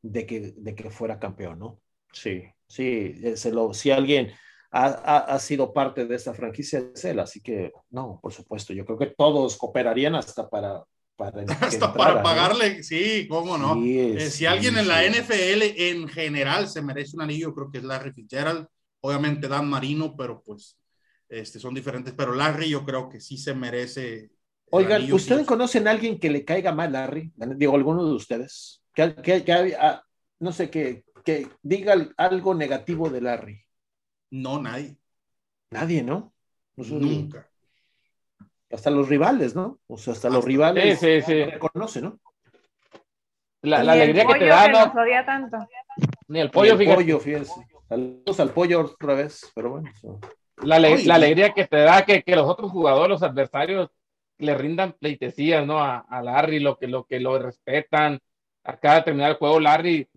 de que, de que fuera campeón, ¿no? Sí, sí, se lo, si alguien ha, ha, sido parte de esta franquicia es él, así que no, por supuesto, yo creo que todos cooperarían hasta para... para hasta para pagarle, sí, cómo no. Eh, si alguien en la NFL en general se merece un anillo, creo que es Larry Fitzgerald, obviamente Dan Marino, pero pues este, son diferentes, pero Larry yo creo que sí se merece. Oigan, ¿ustedes conocen a alguien que le caiga mal Larry? Digo, alguno de ustedes. Que, que, que ah, no sé, que, que diga algo negativo de Larry. No, nadie. Nadie, ¿no? Nunca. Hasta los rivales, ¿no? O sea, hasta, los rivales sí, sí, sí. reconocen, ¿no? La, alegría que te da, ¿no? tanto. Ni el pollo, Ni el pollo, fíjense. Saludos al pollo otra vez, pero bueno. La, la, alegría que te da que, que, los otros jugadores, los adversarios, le rindan pleitesías, ¿no? A, a, Larry, lo que, lo que lo respetan. A cada terminar el juego, Larry,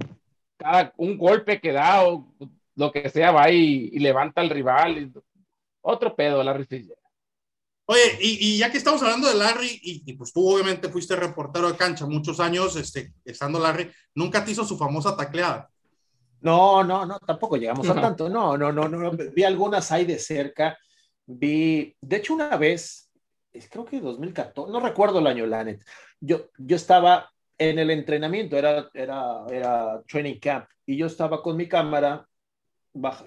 cada un golpe que da, o lo que sea, va y, levanta al rival. otro pedo, Larry. Oye, y, ya que estamos hablando de Larry, y, pues tú obviamente fuiste reportero de cancha muchos años, este, estando Larry, ¿nunca te hizo su famosa tacleada? No, no, no, tampoco llegamos a tanto. No, no, no, no, vi algunas ahí de cerca. Vi, de hecho, una vez, creo que 2014, no recuerdo el año, Lanet. Yo, yo estaba en el entrenamiento, era, era, era training camp, y yo estaba con mi cámara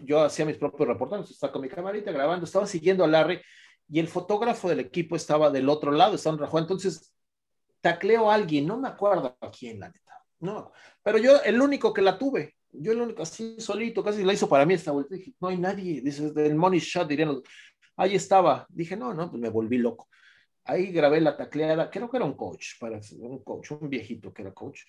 yo hacía mis propios reportajes, estaba con mi camarita grabando, estaba siguiendo a Larry y el fotógrafo del equipo estaba del otro lado, estaba en Rajo. Entonces, tacleo a alguien, no me acuerdo a quién, la neta. No, pero yo el único que la tuve, yo el único así solito, casi la hizo para mí esta vuelta. Dije, no hay nadie, dice, el money shot, dirían, ahí estaba. Dije, no, no, pues me volví loco. Ahí grabé la tacleada, creo que era un coach, para un coach, un viejito que era coach.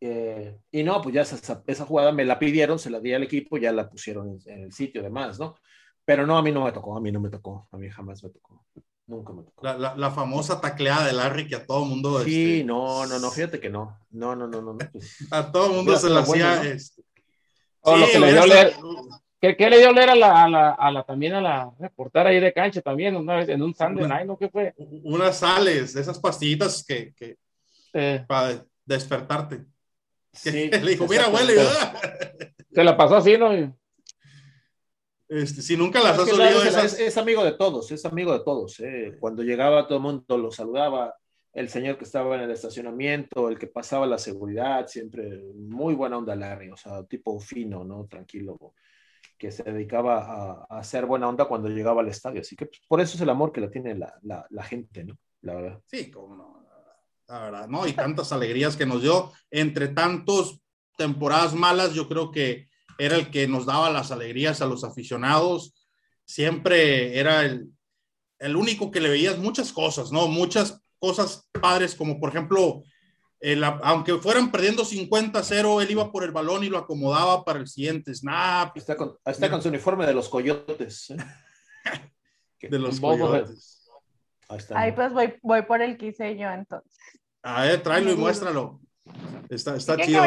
Eh, y no, pues ya esa, esa, jugada me la pidieron, se la di al equipo, ya la pusieron en, el sitio, demás, ¿no? Pero no, a mí no me tocó, a mí no me tocó, a mí jamás me tocó. Nunca me tocó. La, la, famosa tacleada de Larry que a todo mundo. Sí, este, no, no, no, fíjate que no. No, no, no, no. Pues, a todo mundo se la hacía. Este... O lo que le dio leer. ¿Qué, ¿Qué, le dio leer a la, a la, a la, también a la reportera ahí de cancha también una vez en un Sunday night, ¿no? ¿Qué fue? Unas sales, esas pastillitas que, que eh. para despertarte. Sí, le dijo, mira, huele. Se la pasó así, ¿no? Este, si nunca las has oído es, amigo de todos, es amigo de todos. Eh. Cuando llegaba todo el mundo lo saludaba, el señor que estaba en el estacionamiento, el que pasaba la seguridad, siempre muy buena onda Larry, o sea, tipo fino, ¿no? Tranquilo, que se dedicaba a, hacer buena onda cuando llegaba al estadio. Así que pues, por eso es el amor que le tiene la, la, la gente, ¿no? La verdad. Sí, como no. la verdad, ¿no? Y tantas alegrías que nos dio. Entre tantos temporadas malas, yo creo que era el que nos daba las alegrías a los aficionados. Siempre era el, el único que le veías muchas cosas, ¿no? Muchas cosas padres, como por ejemplo, aunque fueran perdiendo 50-0, él iba por el balón y lo acomodaba para el siguiente snap. Está con, está con su uniforme de los coyotes. ¿eh? de los coyotes. Ahí, pues voy, voy por el que hice yo entonces. A ver, tráelo y muéstralo. Está, está chido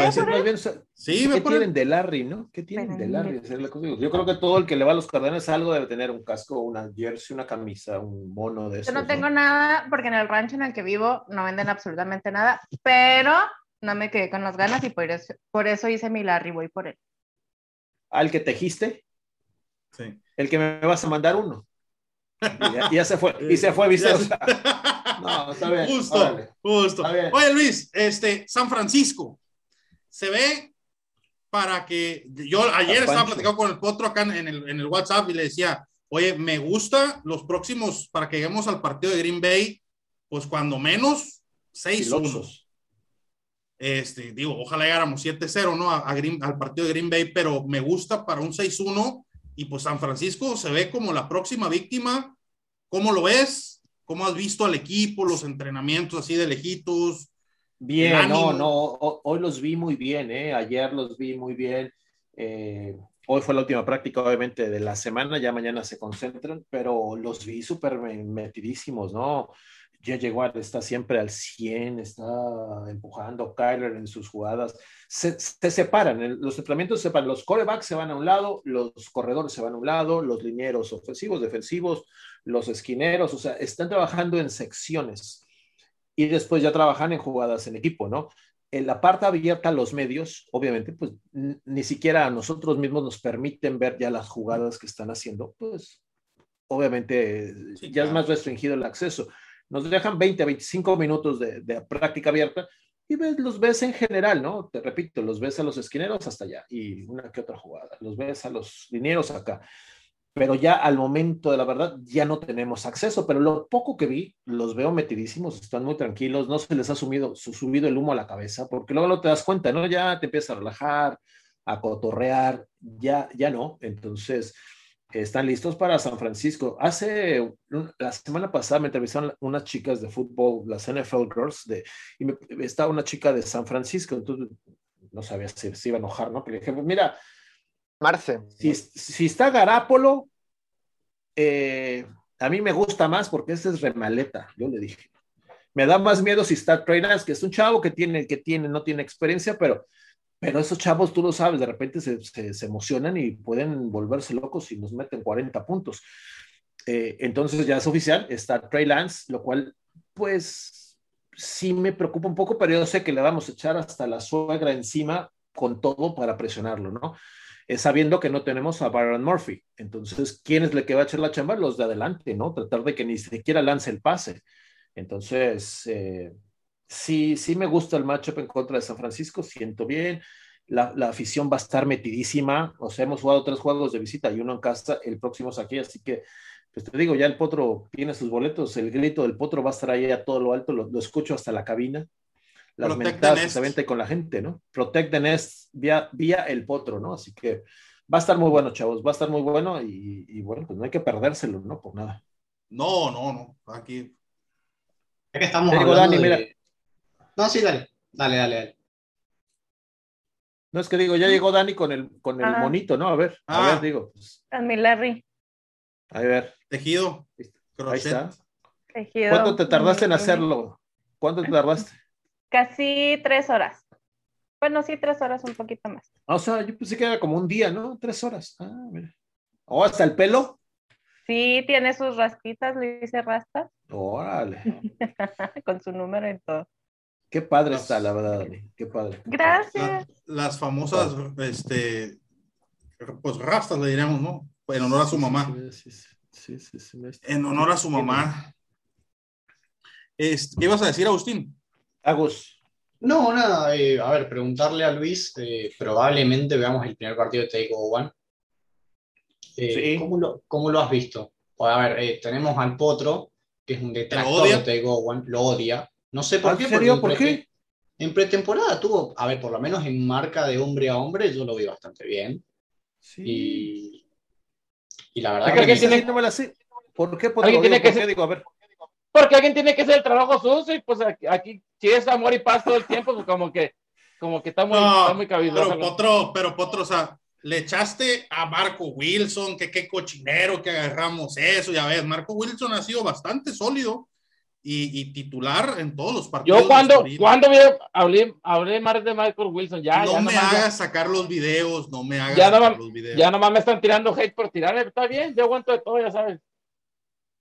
sí, ¿Qué tienen de Larry, no? ¿Qué tienen de Larry? Yo creo que todo el que le va a los Cardenales algo debe tener un casco, una jersey, una camisa, un mono de eso. Yo no tengo nada porque en el rancho en el que vivo no venden absolutamente nada, pero no me quedé con las ganas y por eso, por eso hice mi Larry, voy por él. ¿Al que tejiste? Sí. El que me vas a mandar uno. Y ya, se fue, y se fue viceversa. No, está bien. Justo, justo. Oye, Luis, este, San Francisco, se ve para que yo ayer estaba platicando con el Potro acá en el, en el WhatsApp y le decía, oye, me gusta los próximos para que lleguemos al partido de Green Bay, pues cuando menos seis usos. Este, digo, ojalá llegáramos 7-0, ¿no? A, al partido de Green Bay, pero me gusta para un 6-1 y pues San Francisco se ve como la próxima víctima. ¿Cómo lo ves? ¿Cómo has visto al equipo, los entrenamientos así de lejitos? Bien, no, no, hoy los vi muy bien, ¿eh? ayer los vi muy bien. Eh, hoy fue la última práctica, obviamente, de la semana, ya mañana se concentran, pero los vi súper metidísimos, ¿no? Ya llegó, está siempre al 100, está empujando Kyler en sus jugadas. Se, separan, los entrenamientos se separan, los corebacks se van a un lado, los corredores se van a un lado, los linieros ofensivos, defensivos, los esquineros, o sea, están trabajando en secciones y después ya trabajan en jugadas en equipo, ¿no? En la parte abierta, los medios, obviamente, pues ni siquiera a nosotros mismos nos permiten ver ya las jugadas que están haciendo, pues obviamente ya es más restringido el acceso nos dejan 20, 25 minutos de, práctica abierta y ves, los ves en general, ¿no? Te repito, los ves a los esquineros hasta allá y una que otra jugada, los ves a los linieros acá. Pero ya al momento de la verdad ya no tenemos acceso, pero lo poco que vi, los veo metidísimos, están muy tranquilos, no se les ha subido, subido el humo a la cabeza, porque luego no te das cuenta, ¿no? Ya te empiezas a relajar, a cotorrear, ya, ya no. Entonces, están listos para San Francisco. Hace la semana pasada me entrevistaron unas chicas de fútbol, las NFL Girls, de, y me, estaba una chica de San Francisco, entonces no sabía si se iba a enojar, ¿no? Pero le dije, mira, Marce. Si, está Garápolo, eh, a mí me gusta más porque ese es remaleta, yo le dije. Me da más miedo si está Trey que es un chavo que tiene, que tiene, no tiene experiencia, pero pero esos chavos, tú lo sabes, de repente se, se, emocionan y pueden volverse locos y nos meten 40 puntos. Eh, entonces ya es oficial, está Trey Lance, lo cual pues sí me preocupa un poco, pero yo sé que le vamos a echar hasta la suegra encima con todo para presionarlo, ¿no? Eh, sabiendo que no tenemos a Byron Murphy. Entonces, ¿quién es el que va a echar la chamba? Los de adelante, ¿no? Tratar de que ni siquiera lance el pase. Entonces, eh, sí, sí me gusta el matchup en contra de San Francisco, siento bien. La, afición va a estar metidísima. O sea, hemos jugado tres juegos de visita y uno en casa, el próximo es aquí, así que, pues te digo, ya el Potro tiene sus boletos, el grito del Potro va a estar ahí a todo lo alto, lo, escucho hasta la cabina. Las mentadas que se vente con la gente, ¿no? Protect the Nest vía, vía el Potro, ¿no? Así que va a estar muy bueno, chavos, va a estar muy bueno y, bueno, pues no hay que perdérselo, ¿no? Por nada. No, no, no, aquí. Es que estamos hablando de... No, sí, dale. Dale, dale, dale. No es que digo, ya llegó Dani con el, con el ah. monito, ¿no? A ver, a ver, ah. digo. Pues. mi Larry. A ver. Tejido. Ahí está. Tejido. ¿Cuánto te tardaste en hacerlo? ¿Cuánto te tardaste? Casi tres horas. Bueno, sí, tres horas, un poquito más. Ah, o sea, yo pensé que era como un día, ¿no? Tres horas. Ah, mira. ¿O hasta el pelo? Sí, tiene sus raspitas, le hice rastas. Órale. Con su número y todo. Qué padre está, la verdad, Dani. Qué padre. Gracias. las famosas, este, pues rastas le diríamos, ¿no? En honor a su mamá. Sí, sí, sí, en honor a su mamá. Este, ¿Qué ibas a decir, Agustín? Agus. No, nada, eh, a ver, preguntarle a Luis, eh, probablemente veamos el primer partido de Take One. Eh, ¿cómo, lo, ¿cómo, lo, has visto? Pues, a ver, tenemos al Potro, que es un detractor de Take One, lo odia No sé por qué. serio? ¿Por qué? En pretemporada tuvo, a ver, por lo menos en marca de hombre a hombre, yo lo vi bastante bien. Sí. Y, la verdad que, tiene... no me la sé. ¿Por qué? ¿Alguien tiene que ser... digo, a ver. Porque alguien tiene que hacer el trabajo sucio y pues aquí, si es amor y paz todo el tiempo, pues como que, como que está muy, no, muy Pero Potro, pero Potro, o sea, le echaste a Marco Wilson, que qué cochinero que agarramos eso, ya ves, Marco Wilson ha sido bastante sólido y, titular en todos los partidos. Yo cuando, cuando hablé, hablé más de Michael Wilson, ya. No me hagas sacar los videos, no me hagas ya sacar los videos. Ya nomás me están tirando hate por tirar, está bien, yo aguanto de todo, ya sabes.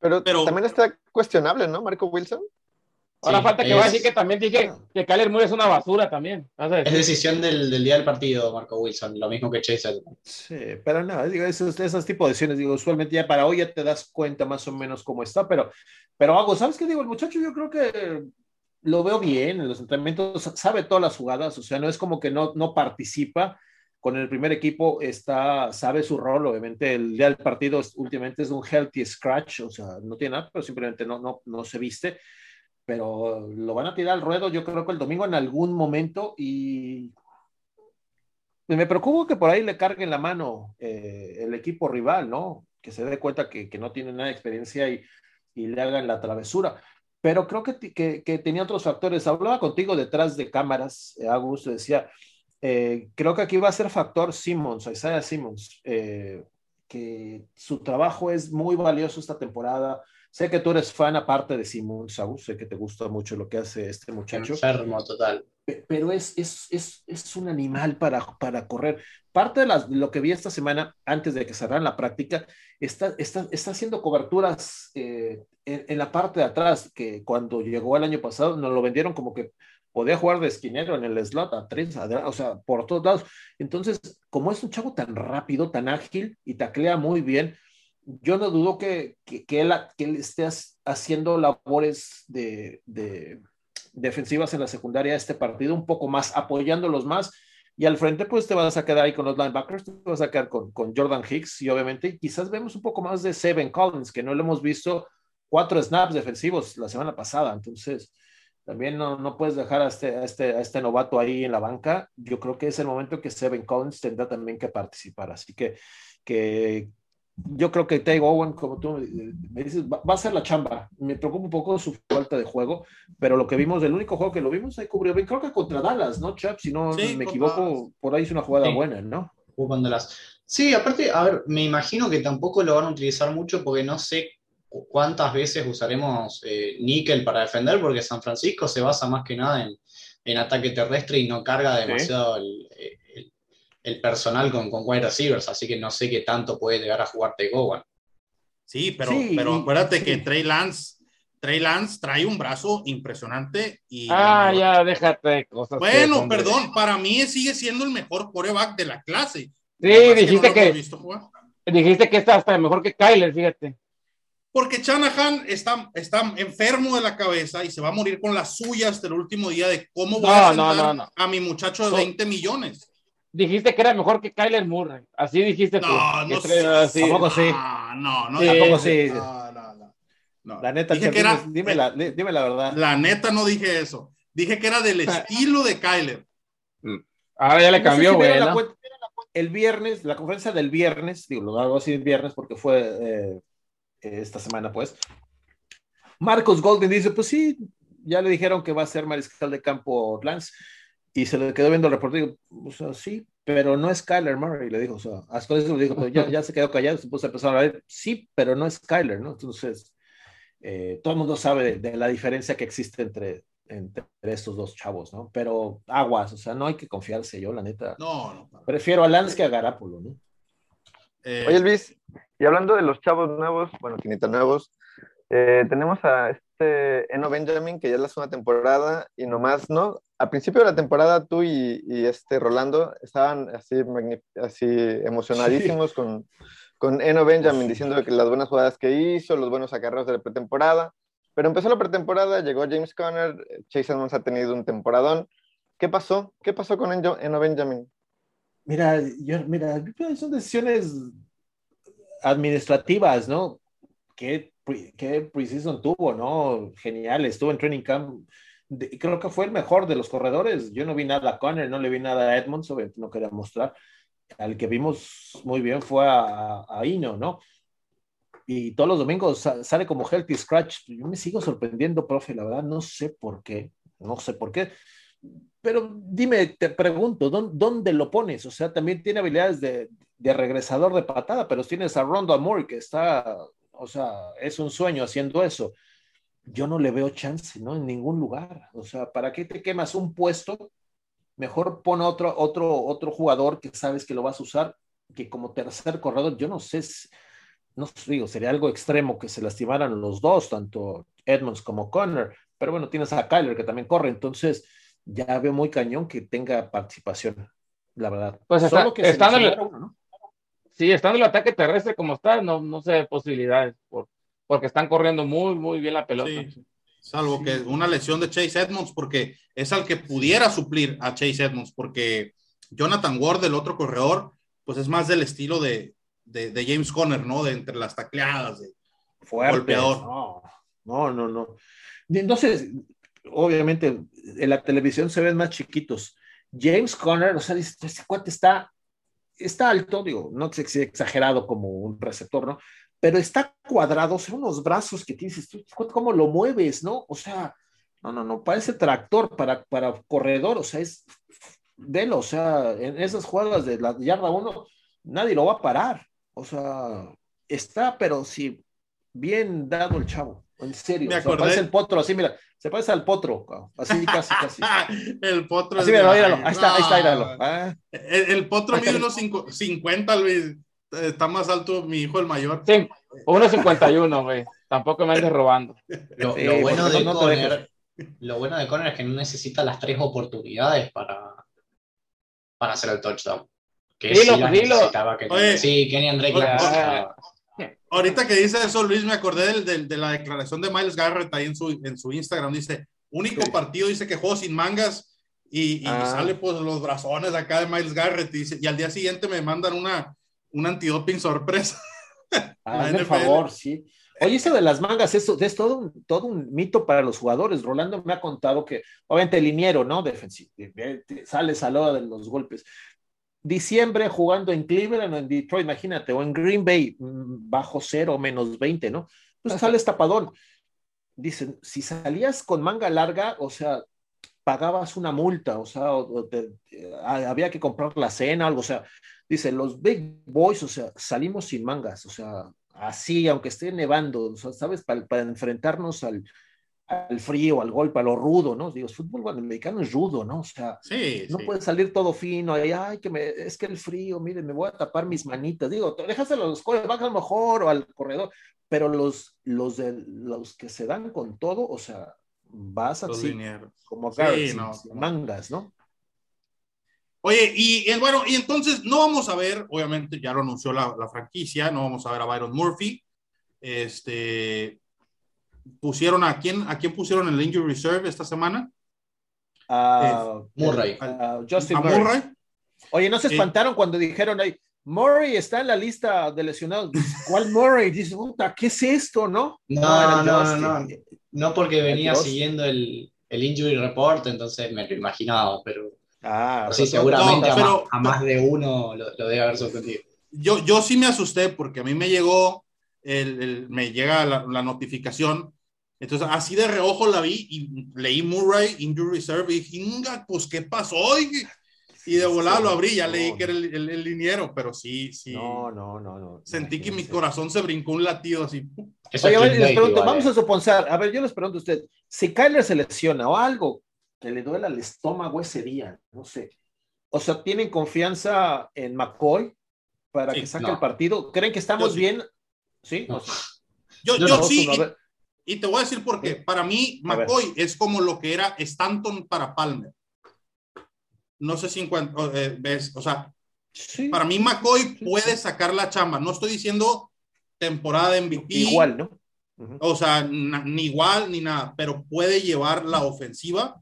Pero, Pero también está cuestionable, ¿no? Marco Wilson. Ahora falta que va a decir que también dije que Kyler Murray es una basura también. Es decisión del, del, día del partido, Marco Wilson, lo mismo que Chase Sí, pero no, digo, esos, esos tipos de decisiones, digo, usualmente ya para hoy ya te das cuenta más o menos cómo está, pero, pero hago, ¿sabes qué digo? El muchacho yo creo que lo veo bien en los entrenamientos, sabe todas las jugadas, o sea, no es como que no, no participa, con el primer equipo está, sabe su rol, obviamente el día del partido últimamente es un healthy scratch, o sea, no tiene nada, pero simplemente no, no, no se viste pero lo van a tirar al ruedo yo creo que el domingo en algún momento y me preocupa que por ahí le carguen la mano eh, el equipo rival, ¿no? Que se dé cuenta que, que no tiene nada de experiencia y, y, le hagan la travesura. Pero creo que, que, tenía otros factores. Hablaba contigo detrás de cámaras, eh, decía, eh, creo que aquí va a ser factor Simmons, Isaiah Simmons, que su trabajo es muy valioso esta temporada Sé que tú eres fan aparte de Simon Saúl, sé que te gusta mucho lo que hace este muchacho. Enfermo, total. Pero es, es, es, es un animal para, para correr. Parte de las, lo que vi esta semana, antes de que cerraran la práctica, está, está, está haciendo coberturas eh, en, la parte de atrás, que cuando llegó el año pasado nos lo vendieron como que podía jugar de esquinero en el slot a tres, o sea, por todos lados. Entonces, como es un chavo tan rápido, tan ágil y taclea muy bien, yo no dudo que, que, él, que él, esté haciendo labores de, de, defensivas en la secundaria de este partido, un poco más, apoyándolos más. Y al frente, pues te vas a quedar ahí con los linebackers, te vas a quedar con, con Jordan Hicks y obviamente quizás vemos un poco más de Seven Collins, que no le hemos visto cuatro snaps defensivos la semana pasada. Entonces, también no, no puedes dejar a este, este, a este novato ahí en la banca. Yo creo que es el momento que Seven Collins tendrá también que participar. Así que, que, yo creo que Tay Owen, como tú me dices, va, a ser la chamba. Me preocupa un poco su falta de juego, pero lo que vimos, el único juego que lo vimos, ahí cubrió bien. Creo que contra Dallas, ¿no, Chap? Si no me equivoco, por ahí es una jugada buena, ¿no? Sí, aparte, a ver, me imagino que tampoco lo van a utilizar mucho porque no sé cuántas veces usaremos eh, níquel para defender, porque San Francisco se basa más que nada en, en ataque terrestre y no carga demasiado el, el personal con, con wide receivers, así que no sé qué tanto puede llegar a jugar Gowan. Sí, pero, pero acuérdate que Trey Lance, Trey Lance trae un brazo impresionante y... Ah, ya, déjate cosas. Bueno, perdón, para mí sigue siendo el mejor coreback de la clase. Sí, dijiste que... dijiste que está hasta mejor que Kyler, fíjate. Porque Shanahan está, está enfermo de la cabeza y se va a morir con las suyas del último día de cómo voy a sentar a mi muchacho de 20 millones dijiste que era mejor que Kyler Murray. Así dijiste no, tú. No, sé. Así. Tampoco sí. No, no, sí, tampoco sí. No, no, no. La neta, dije que era, dime, la, dime la verdad. La neta no dije eso. Dije que era del estilo de Kyler. Mm. Ahora ya le cambió, güey. el viernes, la conferencia del viernes, digo, lo hago así el viernes porque fue eh, esta semana, pues. Marcos Golden dice: Pues sí, ya le dijeron que va a ser mariscal de campo Lance y se le quedó viendo el reporte y digo, o sea, sí, pero no es Kyler Murray, le dijo, o sea, hasta eso le dijo, pues ya, ya, se quedó callado, se puso a empezar a ver, sí, pero no es Kyler, ¿no? Entonces, eh, todo el mundo sabe de, la diferencia que existe entre, entre estos dos chavos, ¿no? Pero aguas, o sea, no hay que confiarse, yo la neta. No, no. Prefiero a Lance que a Garapolo, ¿no? Eh, Oye, Luis, y hablando de los chavos nuevos, bueno, quinitas nuevos, eh, tenemos a este Eno Benjamin, que ya es la segunda temporada, y nomás, ¿no? Al principio de la temporada, tú y, este Rolando estaban así, así emocionadísimos con, con Eno Benjamin, diciendo que las buenas jugadas que hizo, los buenos acarreos de la pretemporada. Pero empezó la pretemporada, llegó James Conner, Chase Edmonds ha tenido un temporadón. ¿Qué pasó? ¿Qué pasó con Eno Benjamin? Mira, yo, mira, son decisiones administrativas, ¿no? Que qué preseason tuvo, ¿no? Genial, estuvo en training camp creo que fue el mejor de los corredores. Yo no vi nada a Conner, no le vi nada a Edmonds, no quería mostrar. Al que vimos muy bien fue a, a Ino, ¿no? Y todos los domingos sale como healthy scratch. Yo me sigo sorprendiendo, profe, la verdad, no sé por qué, no sé por qué. Pero dime, te pregunto, ¿dónde, lo pones? O sea, también tiene habilidades de, de regresador de patada, pero tienes a Rondo Amore que está, o sea, es un sueño haciendo eso yo no le veo chance, ¿no? En ningún lugar. O sea, ¿para qué te quemas un puesto? Mejor pon otro, otro, otro jugador que sabes que lo vas a usar, que como tercer corredor, yo no sé, no digo, sería algo extremo que se lastimaran los dos, tanto Edmonds como Connor, pero bueno, tienes a Kyler que también corre, entonces ya veo muy cañón que tenga participación, la verdad. Pues está, que estando el, ¿no? Sí, estando el ataque terrestre como está, no, no sé posibilidades por, porque están corriendo muy, muy bien la pelota. Salvo que una lesión de Chase Edmonds, porque es al que pudiera suplir a Chase Edmonds, porque Jonathan Ward, el otro corredor, pues es más del estilo de, de, James Conner, ¿no? De entre las tacleadas, de golpeador. No, no, no, no. Entonces, obviamente, en la televisión se ven más chiquitos. James Conner, o sea, este cuate está, está alto, digo, no exagerado como un receptor, ¿no? Pero está cuadrado, son unos brazos que tienes, ¿cómo lo mueves, no? O sea, no, no, no, parece tractor para, para corredor, o sea, es, velo, o sea, en esas jugadas de la yarda uno, nadie lo va a parar, o sea, está, pero sí, bien dado el chavo, en serio, Me parece el potro, así, mira, se parece al potro, así casi, casi. el potro. Así, mira, míralo, ahí está, ahí está, míralo. Ah. El, el, potro mide unos 50, Luis está más alto mi hijo el mayor. Sí, 1.51, güey. Tampoco me andes robando. Lo, bueno de Conner, lo bueno de Conner es que no necesita las tres oportunidades para, para hacer el touchdown. Que dilo, sí dilo. sí, Kenny André Ahorita que dice eso, Luis, me acordé de la declaración de Miles Garrett ahí en su, en su Instagram. Dice, único partido, dice que juego sin mangas y, y ah. sale pues los brazones acá de Miles Garrett. Y, dice, y al día siguiente me mandan una, un antidoping sorpresa. Ah, por favor, sí. Oye, eso de las mangas, eso es todo un, todo un mito para los jugadores. Rolando me ha contado que, obviamente, el liniero, ¿no? Defensivo, sales a la de los golpes. Diciembre jugando en Cleveland o en Detroit, imagínate, o en Green Bay, mm, bajo cero, menos 20, ¿no? Pues sales tapadón. Dicen, si salías con manga larga, o sea, pagabas una multa, o sea, había que comprar la cena, algo, o sea, dice, los big boys, o sea, salimos sin mangas, o sea, así, aunque esté nevando, ¿sabes? Para, enfrentarnos al, al, frío, al golpe, a lo rudo, ¿no? Digo, el fútbol americano es rudo, ¿no? O sea, no puede salir todo fino, ay, ay, que me, es que el frío, mire, me voy a tapar mis manitas, digo, déjaselo a los baja a lo mejor o al corredor, pero los, los, de, los que se dan con todo, o sea, vas así, como acá, mangas, ¿no? Oye, y, bueno, y entonces no vamos a ver, obviamente ya lo anunció la, franquicia, no vamos a ver a Byron Murphy. Este, pusieron a quién, a quién pusieron el injury reserve esta semana? A Murray. Justin Murray. Oye, ¿no se espantaron cuando dijeron ahí, Murray está en la lista de lesionados? ¿Cuál Murray? Dice, puta, ¿qué es esto, no? No, no, no, no, porque venía siguiendo el, el injury report, entonces me lo imaginaba, pero Ah, sí, seguramente a, más, de uno lo, debe haber sorprendido. Yo, yo sí me asusté porque a mí me llegó, el, me llega la, notificación. Entonces, así de reojo la vi y leí Murray, Injury Reserve, y dije, pues, ¿qué pasó? Y, y de volada lo abrí, ya leí que era el, el, liniero, pero sí, sí. No, no, no, no. Sentí que mi corazón se brincó un latido así. les pregunto, vamos a suponer, a ver, yo les pregunto a usted, si Kyler se lesiona o algo, que le duela el estómago ese día, no sé. O sea, ¿tienen confianza en McCoy para que saque el partido? ¿Creen que estamos bien? Sí, yo, yo sí. Y, te voy a decir por qué. Para mí, McCoy es como lo que era Stanton para Palmer. No sé si encuentro, eh, ves, o sea, para mí McCoy puede sacar la chamba. No estoy diciendo temporada de MVP. Igual, ¿no? O sea, ni igual ni nada, pero puede llevar la ofensiva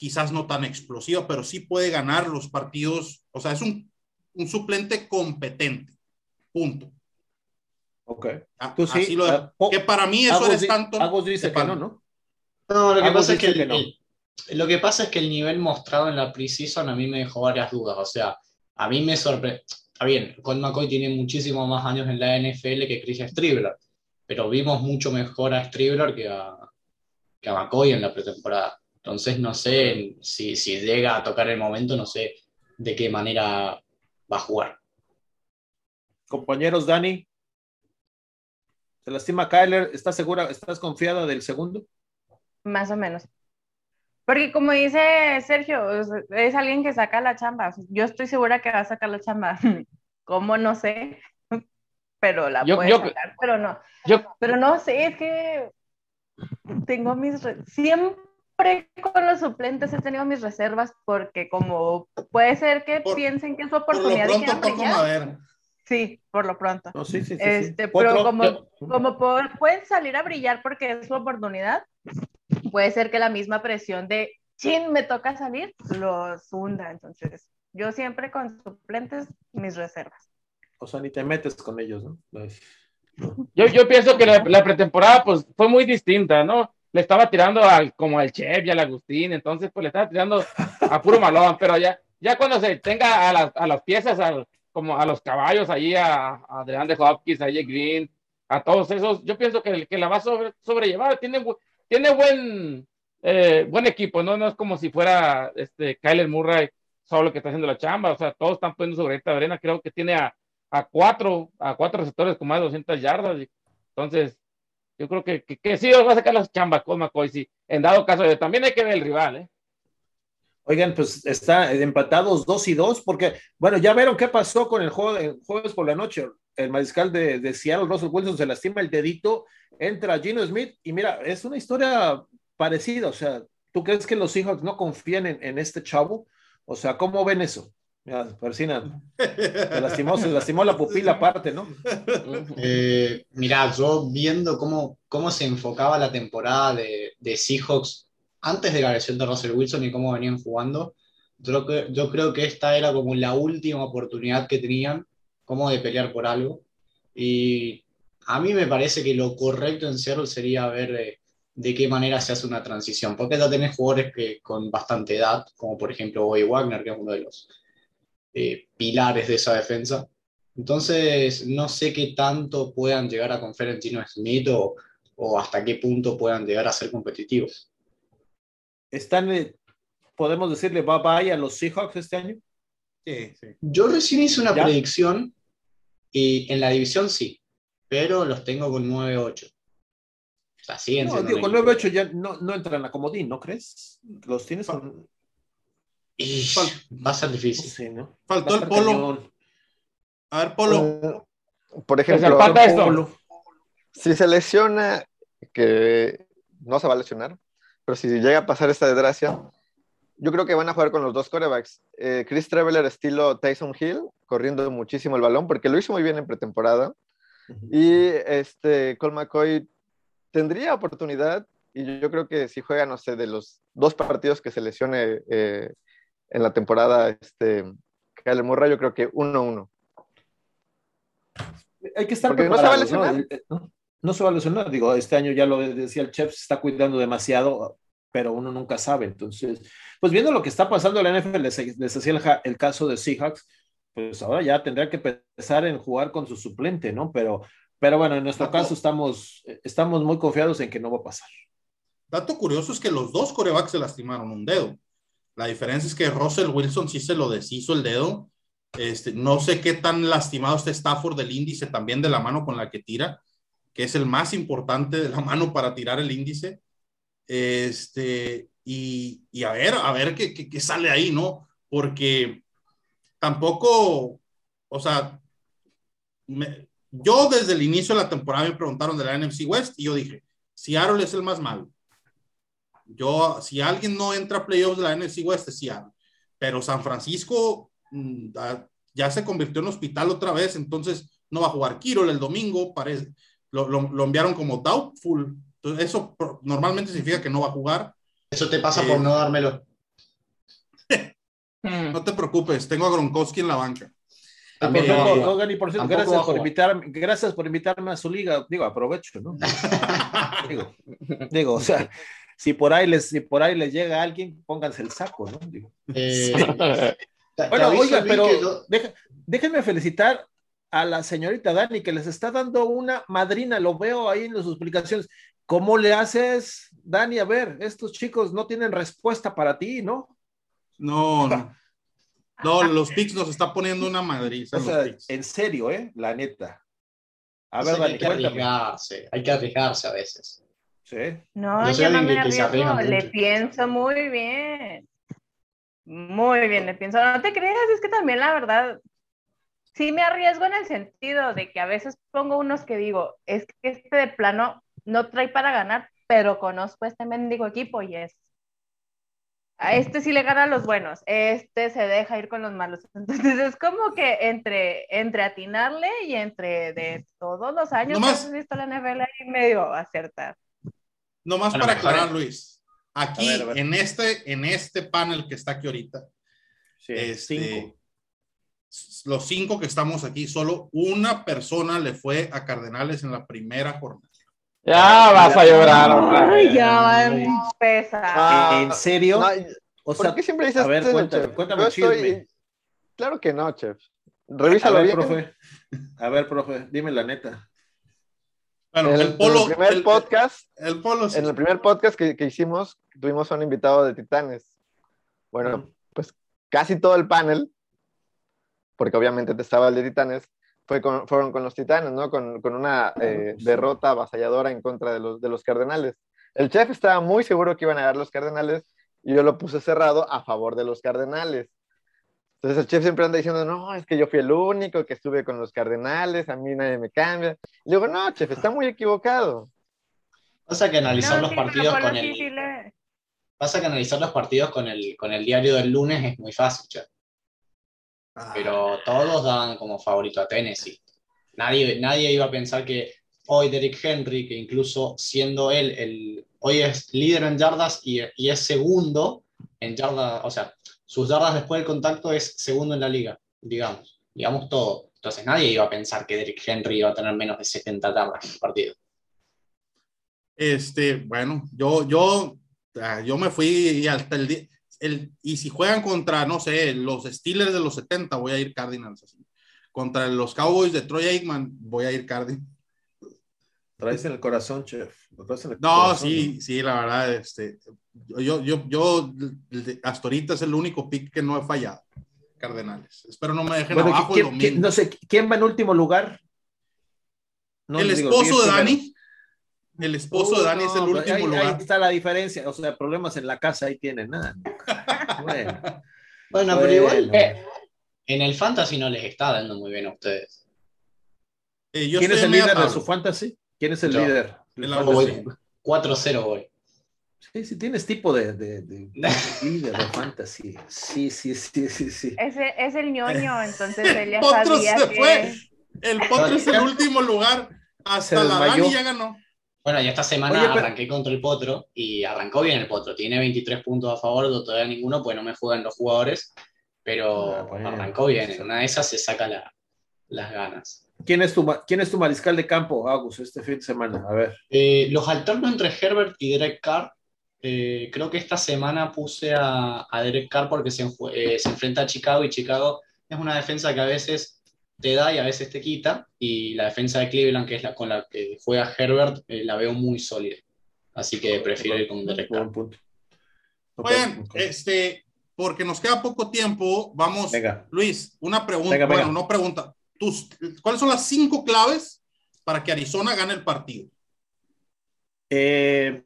quizás no tan explosiva, pero sí puede ganar los partidos. O sea, es un, un suplente competente. Punto. Ok. Sí, lo ah, que para mí eso es tanto. Agos dice que no, ¿no? No, lo que pasa es que, el, lo que pasa es que el nivel mostrado en la preseason a mí me dejó varias dudas. O sea, a mí me sorprende. Está bien, Con McCoy tiene muchísimo más años en la NFL que Chris Stribler, pero vimos mucho mejor a Stribler que a, que a McCoy en la pretemporada. Entonces, no sé si, si llega a tocar el momento, no sé de qué manera va a jugar. Compañeros, Dani, ¿se lastima Kyler? ¿Estás segura, estás confiada del segundo? Más o menos. Porque como dice Sergio, es alguien que saca la chamba. Yo estoy segura que va a sacar la chamba. ¿Cómo? No sé. Pero la puede sacar, pero no. pero no sé, es que tengo mis... Siempre con los suplentes he tenido mis reservas porque como puede ser que piensen que es su oportunidad. Por lo pronto, Sí, por lo pronto. este, pero como, como pueden salir a brillar porque es su oportunidad, puede ser que la misma presión de, chin, me toca salir, los hunda. Entonces, yo siempre con suplentes, mis reservas. O sea, ni te metes con ellos, ¿no? Pues, yo, yo pienso que la, pretemporada, pues, fue muy distinta, ¿no? Le estaba tirando al, como al Chef y al Agustín, entonces, pues, le estaba tirando a puro malón, pero ya, ya cuando se tenga a, las, a las piezas, como a los caballos, allí a, a de Hopkins, a Jay Green, a todos esos, yo pienso que, que la va a sobre, sobrellevar, tiene, tiene buen, eh, buen equipo, ¿no? No es como si fuera este Kyler Murray solo que está haciendo la chamba, o sea, todos están poniendo sobre esta arena, creo que tiene a, a cuatro, a cuatro receptores con más de 200 yardas, entonces, yo creo que, que, sí va a sacar las chambas con McCoy, sí, en dado caso, de, también hay que ver el rival, ¿eh? Oigan, pues está empatados dos y dos, porque, bueno, ya vieron qué pasó con el juego de jueves por la noche. El mariscal de, de Seattle, Russell Wilson, se lastima el dedito, entra Gino Smith, y mira, es una historia parecida, o sea, ¿tú crees que los Seahawks no confían en, este chavo? O sea, ¿cómo ven eso? Persina, se lastimó, se lastimó la pupila aparte, ¿no? Eh, mira, yo viendo cómo, cómo se enfocaba la temporada de, de Seahawks antes de la lesión de Russell Wilson y cómo venían jugando, yo, yo creo que esta era como la última oportunidad que tenían como de pelear por algo. Y a mí me parece que lo correcto en Seattle sería ver eh, de qué manera se hace una transición, porque ya tenés jugadores que, con bastante edad, como por ejemplo Bobby Wagner, que es uno de los eh, pilares de esa defensa. Entonces, no sé qué tanto puedan llegar a confiar en Gino Smith o, o, hasta qué punto puedan llegar a ser competitivos. ¿Están, eh, podemos decirle bye bye a los Seahawks este año? Sí, sí. Yo recién hice una predicción y en la división sí, pero los tengo con 9-8 no, digo, con 9-8 ya no, no entran a comodín, ¿no crees? Los tienes con... Y va a ser difícil. Faltó el polo. A ver, polo. Uh, por ejemplo, si se lesiona, que no se va a lesionar, pero si llega a pasar esta desgracia, yo creo que van a jugar con los dos corebacks. Eh, Chris Traveler estilo Tyson Hill, corriendo muchísimo el balón, porque lo hizo muy bien en pretemporada. Y este, Cole McCoy tendría oportunidad y yo creo que si juega, no sé, de los dos partidos que se lesione eh, en la temporada, este, Kyle Murray, yo creo que 1-1. Hay que estar preparado, no se va a lesionar. ¿no? se va a lesionar, digo, este año ya lo decía el chef, se está cuidando demasiado, pero uno nunca sabe. Entonces, pues viendo lo que está pasando en la NFL, les, les hacía el, el, caso de Seahawks, pues ahora ya tendría que pensar en jugar con su suplente, ¿no? Pero pero bueno, en nuestro caso estamos, estamos muy confiados en que no va a pasar. Dato curioso es que los dos corebacks se lastimaron un dedo. La diferencia es que Russell Wilson sí se lo deshizo el dedo. Este, no sé qué tan lastimado está Stafford del índice también de la mano con la que tira, que es el más importante de la mano para tirar el índice. Este, y, y a ver, a ver qué, sale ahí, ¿no? Porque tampoco, o sea, yo desde el inicio de la temporada me preguntaron de la NFC West y yo dije, Seattle es el más malo. Yo, si alguien no entra a playoffs de la NFC West es Seattle. Pero San Francisco mm, ya se convirtió en hospital otra vez, entonces no va a jugar Kirol el domingo, parece, lo, lo, enviaron como doubtful. Entonces, eso normalmente significa que no va a jugar. Eso te pasa por eh, no dármelo. no te preocupes, tengo a Gronkowski en la banca gracias por, invitarme, gracias por invitarme a su liga. Digo, aprovecho, ¿no? digo, digo, o sea, si por ahí les, si por ahí les llega alguien, pónganse el saco, ¿no? Eh, bueno, oiga, pero déjenme felicitar a la señorita Dani, que les está dando una madrina, lo veo ahí en sus explicaciones. ¿Cómo le haces, Dani? A ver, estos chicos no tienen respuesta para ti, ¿no? No, no. No, los pics nos está poniendo una madriza. O sea, en serio, ¿eh? La neta. A ver, Dani, hay que arriesgarse, hay que arriesgarse a veces. Sí. No, yo, no me arriesgo, le pienso muy bien. Muy bien, le pienso. No te creas, es que también la verdad, sí me arriesgo en el sentido de que a veces pongo unos que digo, es que este de plano no trae para ganar, pero conozco este mendigo equipo y es. A este sí le gana a los buenos, este se deja ir con los malos. Entonces es como que entre, entre atinarle y entre de todos los años que has visto la NFL ahí medio acertar. Nomás para aclarar, Luis. Aquí, en este, en este panel que está aquí ahorita, este, los cinco que estamos aquí, solo una persona le fue a Cardenales en la primera jornada. Ya vas a llorar. Ay, ya va a empezar. Ah, ¿En serio? o sea, ¿Por qué siempre dices a ver, cuéntame, cuéntame Claro que no, chef. Revísalo a ver, bien. Profe. A ver, profe, dime la neta. Bueno, el, polo, en el primer podcast, el polo, en el primer podcast que, que, hicimos, tuvimos a un invitado de Titanes. Bueno, pues casi todo el panel porque obviamente te estaba el de Titanes, fue fueron con los Titanes, ¿no? Con, con una eh, derrota avasalladora en contra de los, de los Cardenales. El chef estaba muy seguro que iban a ganar los Cardenales y yo lo puse cerrado a favor de los Cardenales. Entonces el chef siempre anda diciendo, no, es que yo fui el único que estuve con los Cardenales, a mí nadie me cambia. Y digo, no, chef, está muy equivocado. Pasa que analizar los partidos con el... Pasa que analizar los partidos con el, con el diario del lunes es muy fácil, chef. Ah. pero todos daban como favorito a Tennessee. Nadie, nadie iba a pensar que hoy Derrick Henry, que incluso siendo él, el, hoy es líder en yardas y, y es segundo en yardas, o sea, sus yardas después del contacto es segundo en la liga, digamos, digamos todo. Entonces nadie iba a pensar que Derrick Henry iba a tener menos de 70 yardas en el partido. Este, bueno, yo, yo, ah, yo me fui hasta el día, y si juegan contra, no sé, los Steelers de los 70, voy a ir Cardinals. Así. Contra los Cowboys de Troy Aikman, voy a ir Cardinals. Traes en el corazón, chef. no, sí, sí, la verdad, este, yo, yo, yo, hasta ahorita es el único pick que no he fallado. Cardenales. Espero no me dejen abajo no sé, ¿quién va en último lugar? el esposo de Dani. El esposo de Dani es el último lugar. Ahí está la diferencia. O sea, problemas en la casa ahí tienen nada. bueno. bueno, pero igual. Eh, en el fantasy no les está dando muy bien a ustedes. Eh, ¿Quién es el líder de su fantasy? ¿Quién es el líder? 4-0 hoy. Sí, sí, tienes tipo de, de, de líder de fantasy. Sí, sí, sí, sí, sí. Ese es el ñoño, entonces él ya sabía se Fue. El Potro es el último lugar. Hasta la Dani ya ganó. Bueno, y esta semana arranqué contra el Potro y arrancó bien el Potro. Tiene 23 puntos a favor, todavía ninguno, pues no me juegan los jugadores, pero ah, arrancó bien. En una de esas se saca las ganas. ¿Quién es, tu, ¿Quién es tu mariscal de campo, Agus, este fin de semana? A ver. Eh, los alterno entre Herbert y Derek Carr. Eh, creo que esta semana puse a, Derek Carr porque se, eh, se enfrenta a Chicago y Chicago es una defensa que a veces te da y a veces te quita. Y la defensa de Cleveland, que es la con la que juega Herbert, eh, la veo muy sólida. Así que prefiero ir con punto. Bueno, este, porque nos queda poco tiempo, vamos. Luis, una pregunta. bueno, no pregunta. ¿Cuáles son las cinco claves para que Arizona gane el partido? Eh,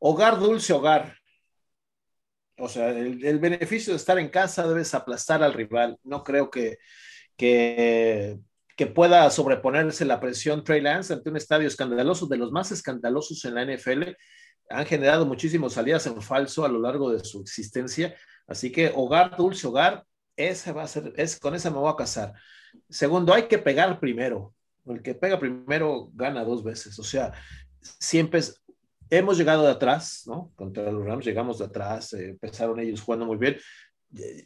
hogar, dulce hogar. O sea, el, beneficio de estar en casa debes aplastar al rival. No creo que, que, pueda sobreponerse la presión Trey Lance ante un estadio escandaloso, de los más escandalosos en la NFL. Han generado muchísimas salidas en falso a lo largo de su existencia. Así que hogar, dulce hogar, ese va a ser, con esa me voy a casar. Segundo, hay que pegar primero. El que pega primero gana dos veces. O sea, siempre hemos llegado de atrás, ¿no? Contra los Rams llegamos de atrás, eh, empezaron ellos jugando muy bien.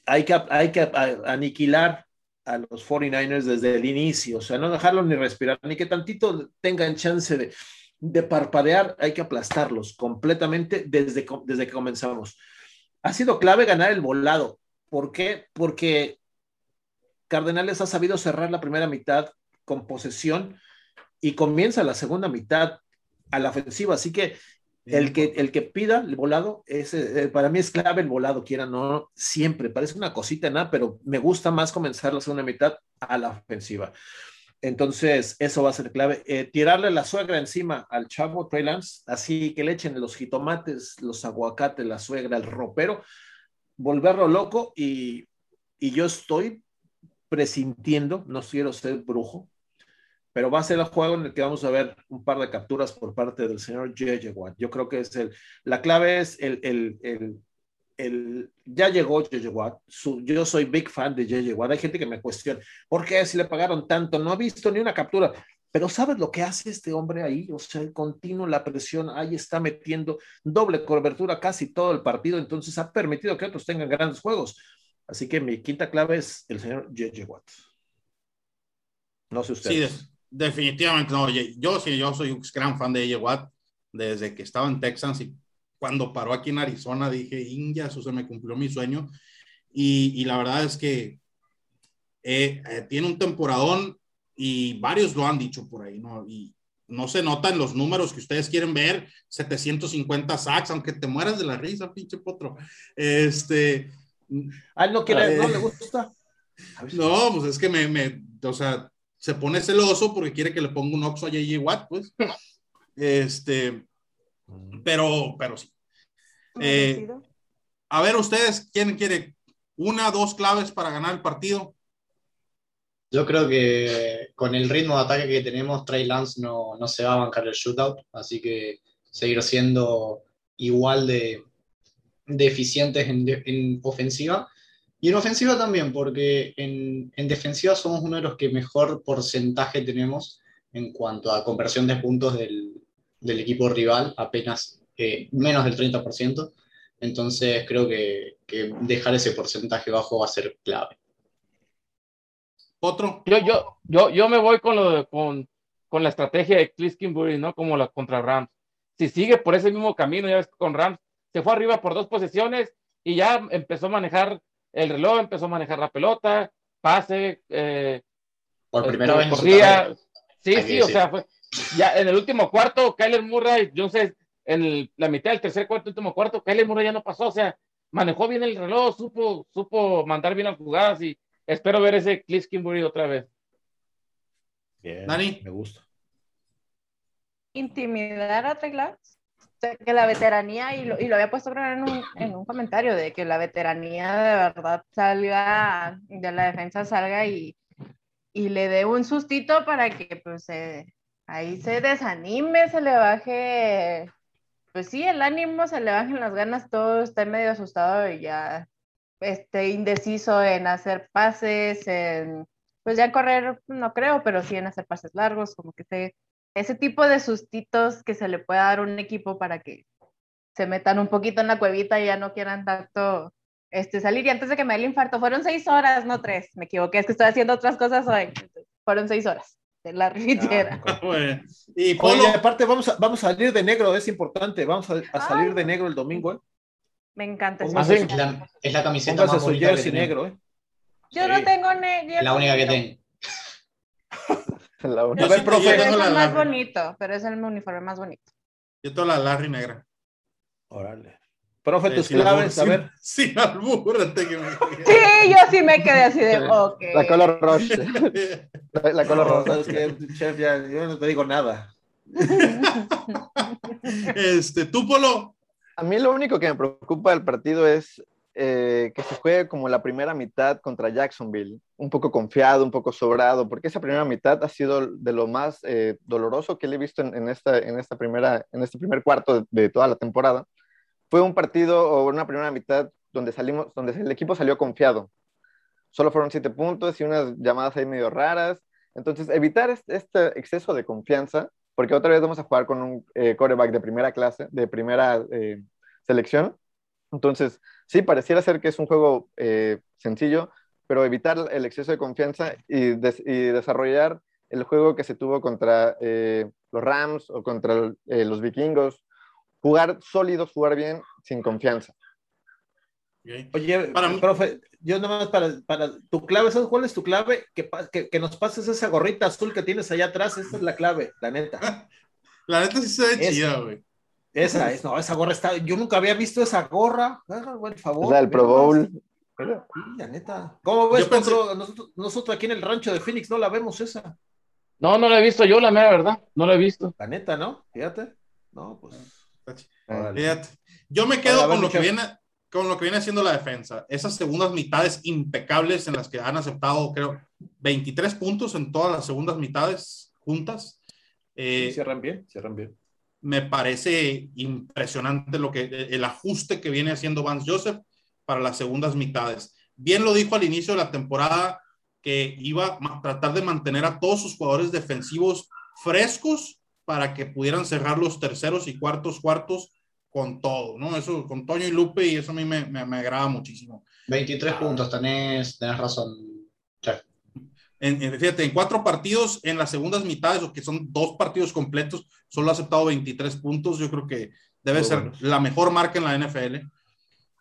Hay que, hay que aniquilar a los 49ers desde el inicio, o sea, no dejarlo ni respirar, ni que tantito tengan chance de, de parpadear, hay que aplastarlos completamente desde, desde que comenzamos. Ha sido clave ganar el volado. ¿Por qué? Porque Cardenales ha sabido cerrar la primera mitad con posesión y comienza la segunda mitad a la ofensiva. Así que el que, el que pida el volado, es, eh, para mí es clave el volado, quiera no, siempre. Parece una cosita nada, pero me gusta más comenzar la segunda mitad a la ofensiva. Entonces, eso va a ser clave. Eh, tirarle la suegra encima al chavo Trey Lance, así que le echen los jitomates, los aguacates, la suegra, el ropero, volverlo loco y, y yo estoy presintiendo, no quiero ser brujo, pero va a ser el juego en el que vamos a ver un par de capturas por parte del señor J.J. Yo creo que es el, la clave es el, el, el, el ya llegó J.J. Yo soy big fan de J.J. Watt. Hay gente que me cuestiona, ¿por qué si le pagaron tanto? No ha visto ni una captura. Pero ¿sabes lo que hace este hombre ahí? O sea, el continuo, la presión, ahí está metiendo doble cobertura casi todo el partido, entonces ha permitido que otros tengan grandes juegos. Así que mi quinta clave es el señor J.J. Watt. No sé ustedes. Sí, definitivamente no. Yo sí, yo soy un gran fan de J.J. Watt desde que estaba en Texas y cuando paró aquí en Arizona dije, India, eso se me cumplió mi sueño. Y, y la verdad es que eh, eh, tiene un temporadón y varios lo han dicho por ahí, ¿no? Y no se notan los números que ustedes quieren ver, 750 sacks, aunque te mueras de la risa, pinche potro. Este, ¿A él no, quiere, no le gusta? No, pues es que me, me, o sea, se pone celoso porque quiere que le ponga un oxo a J.J. Watt, pues. Este, pero, pero sí. Eh, a ver, ustedes, ¿quién quiere una, dos claves para ganar el partido? Yo creo que con el ritmo de ataque que tenemos, Trey Lance no, no se va a bancar el shootout, así que seguir siendo igual de, deficientes en, ofensiva. Y en ofensiva también, porque en, defensiva somos uno de los que mejor porcentaje tenemos en cuanto a conversión de puntos del, equipo rival, apenas eh, menos del 30%. Entonces creo que, dejar ese porcentaje bajo va a ser clave. Otro. Yo, yo, yo, yo me voy con, lo con, con la estrategia de Cliskinbury, ¿no? Como la contra Rams. Si sigue por ese mismo camino, ya ves, con Rams se fue arriba por dos posesiones y ya empezó a manejar el reloj, empezó a manejar la pelota, pase. Eh, por primera vez. Corría. Sí, sí, o sea, fue, ya en el último cuarto, Kyler Murray, yo sé, en la mitad del tercer cuarto, último cuarto, Kyler Murray ya no pasó, o sea, manejó bien el reloj, supo, supo mandar bien las jugadas y espero ver ese Cliff Kimbury otra vez. Bien, Dani, me gusta. Intimidar a Trey que la veteranía, y lo, y lo había puesto en un, en un, comentario, de que la veteranía de verdad salga, de la defensa salga y, y le dé un sustito para que pues ahí se desanime, se le baje, pues sí, el ánimo, se le bajen las ganas, todo está medio asustado y ya este, indeciso en hacer pases, en, pues ya correr, no creo, pero sí en hacer pases largos, como que se ese tipo de sustitos que se le puede dar a un equipo para que se metan un poquito en la cuevita y ya no quieran tanto este, salir. Y antes de que me dé el infarto, fueron seis horas, no tres. Me equivoqué, es que estoy haciendo otras cosas hoy. fueron seis horas de la rifitera. Ah, y Oye, aparte, vamos a, vamos a salir de negro, es importante. Vamos a, salir de negro el domingo. ¿eh? Me encanta. Eso. Es, la, es la camiseta más bonita que negro. ¿eh? Yo no tengo negro. La única que tengo. La única. Yo profe, es el más bonito, pero es el uniforme más bonito. Yo tengo la Larry negra. Órale. Profe, tus claves, a ver. Sin albúrate que me... Sí, yo sí me quedé así de, ok. La color roja. la, color roja. Es que, chef, ya, yo no te digo nada. este, tú, Polo. A mí lo único que me preocupa del partido es eh, que se juegue como la primera mitad contra Jacksonville, un poco confiado, un poco sobrado, porque esa primera mitad ha sido de lo más eh, doloroso que le he visto en, esta, en, esta primera, en este primer cuarto de, toda la temporada. Fue un partido o una primera mitad donde, salimos, donde el equipo salió confiado. Solo fueron siete puntos y unas llamadas ahí medio raras. Entonces, evitar este, exceso de confianza, porque otra vez vamos a jugar con un eh, quarterback de primera clase, de primera selección. Entonces, sí, pareciera ser que es un juego eh, sencillo, pero evitar el exceso de confianza y, desarrollar el juego que se tuvo contra, eh, los Rams o contra eh, los vikingos. Jugar sólidos, jugar bien, sin confianza. Oye, para profe, yo nomás para, para tu clave, ¿sabes cuál es tu clave? Que, que, nos pases esa gorrita azul que tienes allá atrás, esa es la clave, la neta. la neta sí se ve chida, güey. Esa es, no, esa gorra está, yo nunca había visto esa gorra, por favor. Del Pro Bowl. Sí, la neta. ¿Cómo ves, nosotros, nosotros aquí en el rancho de Phoenix no la vemos esa. No, no la he visto yo, la mera verdad, no la he visto. La neta, ¿no? Fíjate. No, pues. Fíjate. Yo me quedo con lo que viene, con lo que viene haciendo la defensa. Esas segundas mitades impecables en las que han aceptado, creo, 23 puntos en todas las segundas mitades juntas. Eh, cierran bien, cierran bien. Me parece impresionante lo que el ajuste que viene haciendo Vance Joseph para las segundas mitades. Bien lo dijo al inicio de la temporada que iba a tratar de mantener a todos sus jugadores defensivos frescos para que pudieran cerrar los terceros y cuartos cuartos con todo, ¿no? Eso con Toño y Lupe y eso a mí me, me, agrada muchísimo. 23 puntos, tenés, tenés razón. En, fíjate, en cuatro partidos, en las segundas mitades, o que son dos partidos completos, solo ha aceptado 23 puntos. Yo creo que debe ser la mejor marca en la NFL.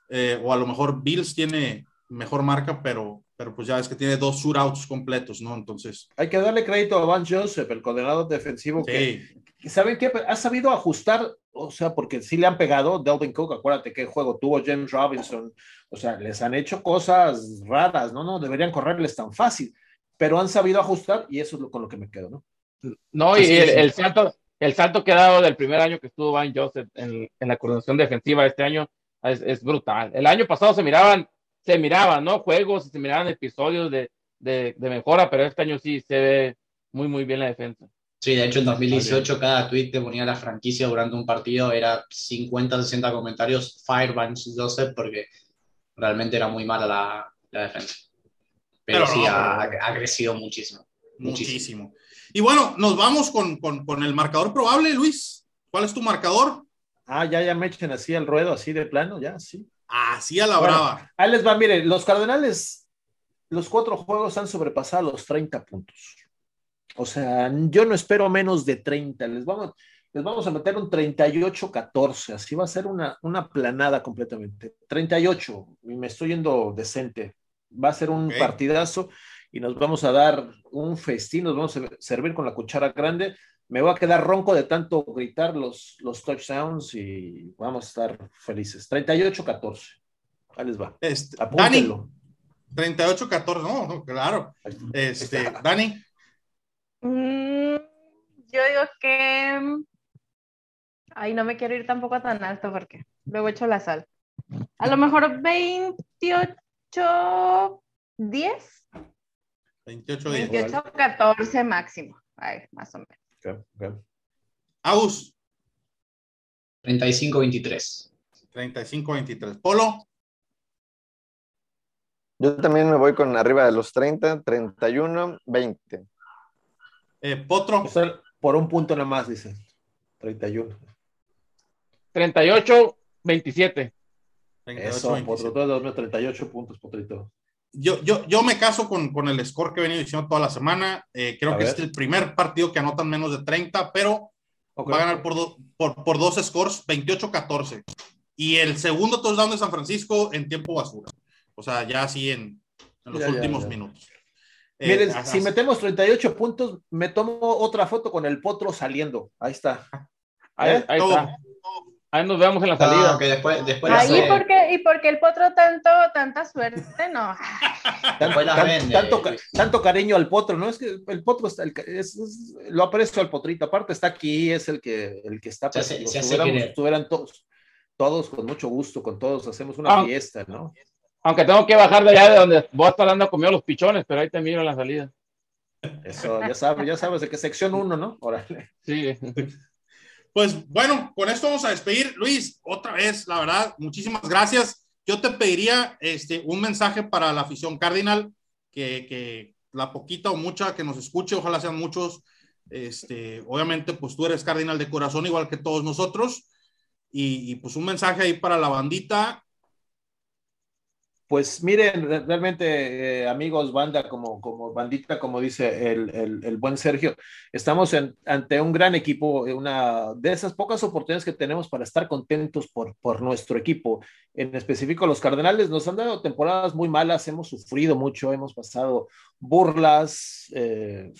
Eh, o a lo mejor Bills tiene mejor marca, pero, pero pues ya es que tiene dos shootouts completos, ¿no? Entonces. Hay que darle crédito a Van Joseph, el coordinador defensivo, que, ¿saben qué? Ha sabido ajustar o sea, porque sí le han pegado, Delvin Cook, acuérdate qué juego tuvo James Robinson, o sea, les han hecho cosas raras, ¿no? No deberían correrles tan fácil, pero han sabido ajustar y eso es lo, con lo que me quedo, ¿no? No, y el, salto, el salto que ha dado del primer año que estuvo Van Joseph en, la coordinación defensiva este año es, brutal. El año pasado se miraban, se miraban, ¿no? Juegos, se miraban episodios de, de mejora, pero este año sí se ve muy, muy bien la defensa. Sí, de hecho en 2018 cada tweet que ponía la franquicia durante un partido era 50, 60 comentarios, Firebanks Joseph, porque realmente era muy mala la, la defensa. Pero, sí, ha, crecido muchísimo, muchísimo. Y bueno, nos vamos con, con, con, el marcador probable, Luis. ¿Cuál es tu marcador? Ah, ya, ya me echen así el ruedo, así de plano, ya, sí. Así a la brava. Ahí les va, mire, los Cardenales, los cuatro juegos han sobrepasado los 30 puntos. O sea, yo no espero menos de 30. Les vamos, les vamos a meter un 38-14. Así va a ser una, una planada completamente. 38. Y me estoy yendo decente. Va a ser un partidazo y nos vamos a dar un festín. Nos vamos a servir con la cuchara grande. Me voy a quedar ronco de tanto gritar los, los touchdowns y vamos a estar felices. 38-14. Ahí les va. Este, Apúntenlo. 38-14, no, claro. Este, Dani. Mm, yo digo que. Ay, no me quiero ir tampoco tan alto porque luego echo la sal. A lo mejor 28, 10. 28, 10. 28, 14 máximo. Ay, más o menos. Okay, Aus. 35, 23. 35, 23. Polo. Yo también me voy con arriba de los 30, 31, 20. Eh, Potro. por un punto nada más, dice. 31. 38, 27. Eso, 27. Potro, 38 puntos, Potrito. Yo, yo, yo me caso con, con el score que he venido diciendo toda la semana. Eh, creo que es el primer partido que anotan menos de 30, pero va a ganar por, por, por, dos scores, 28-14. Y el segundo touchdown de San Francisco en tiempo basura. O sea, ya así en, en los últimos minutos. Eh, Miren, si metemos 38 puntos, me tomo otra foto con el potro saliendo. Ahí está. Ahí, ¿Eh? está. Ahí nos vemos en la salida. después, después Ahí, porque, y porque el potro tanto, tanta suerte, no. tanto, tanto, cariño al potro, ¿no? Es que el potro está, es, lo aprecio al potrito. Aparte está aquí, es el que, el que está. Se, estuvieran todos, todos con mucho gusto, con todos, hacemos una ah. fiesta, ¿no? Aunque tengo que bajar de allá de donde vos estás dando comido los pichones, pero ahí te miro en la salida. Eso, ya sabes, ya sabes de qué sección uno, ¿no? Órale. Sí. Pues bueno, con esto vamos a despedir. Luis, otra vez, la verdad, muchísimas gracias. Yo te pediría este, un mensaje para la afición Cardinal, que, que la poquita o mucha que nos escuche, ojalá sean muchos. Este, obviamente, pues tú eres Cardinal de corazón, igual que todos nosotros. Y, y pues un mensaje ahí para la bandita Pues miren, realmente, eh, amigos, banda, como, como bandita, como dice el, el, buen Sergio, estamos ante un gran equipo, una de esas pocas oportunidades que tenemos para estar contentos por, por nuestro equipo. En específico, los Cardenales nos han dado temporadas muy malas, hemos sufrido mucho, hemos pasado burlas, eh,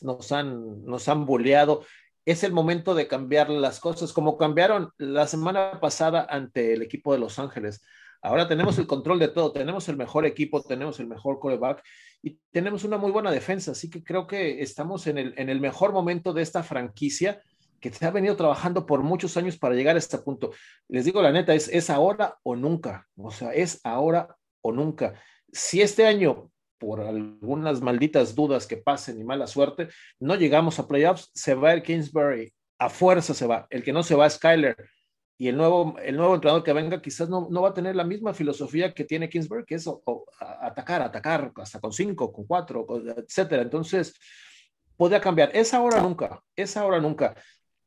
nos, han, nos han boleado. Es el momento de cambiar las cosas, como cambiaron la semana pasada ante el equipo de Los Ángeles Ahora tenemos el control de todo, tenemos el mejor equipo, tenemos el mejor coreback y tenemos una muy buena defensa. Así que creo que estamos en el, en el mejor momento de esta franquicia que se ha venido trabajando por muchos años para llegar a este punto. Les digo la neta, es, es ahora o nunca. O sea, es ahora o nunca. Si este año, por algunas malditas dudas que pasen y mala suerte, no llegamos a playoffs, se va el Kingsbury. A fuerza se va. El que no se va es Skyler y el nuevo, el nuevo entrenador que venga quizás no, no va a tener la misma filosofía que tiene Kingsbury, que es atacar, atacar, hasta con cinco, con cuatro, etcétera. Entonces, podría cambiar. Es ahora nunca, es ahora nunca.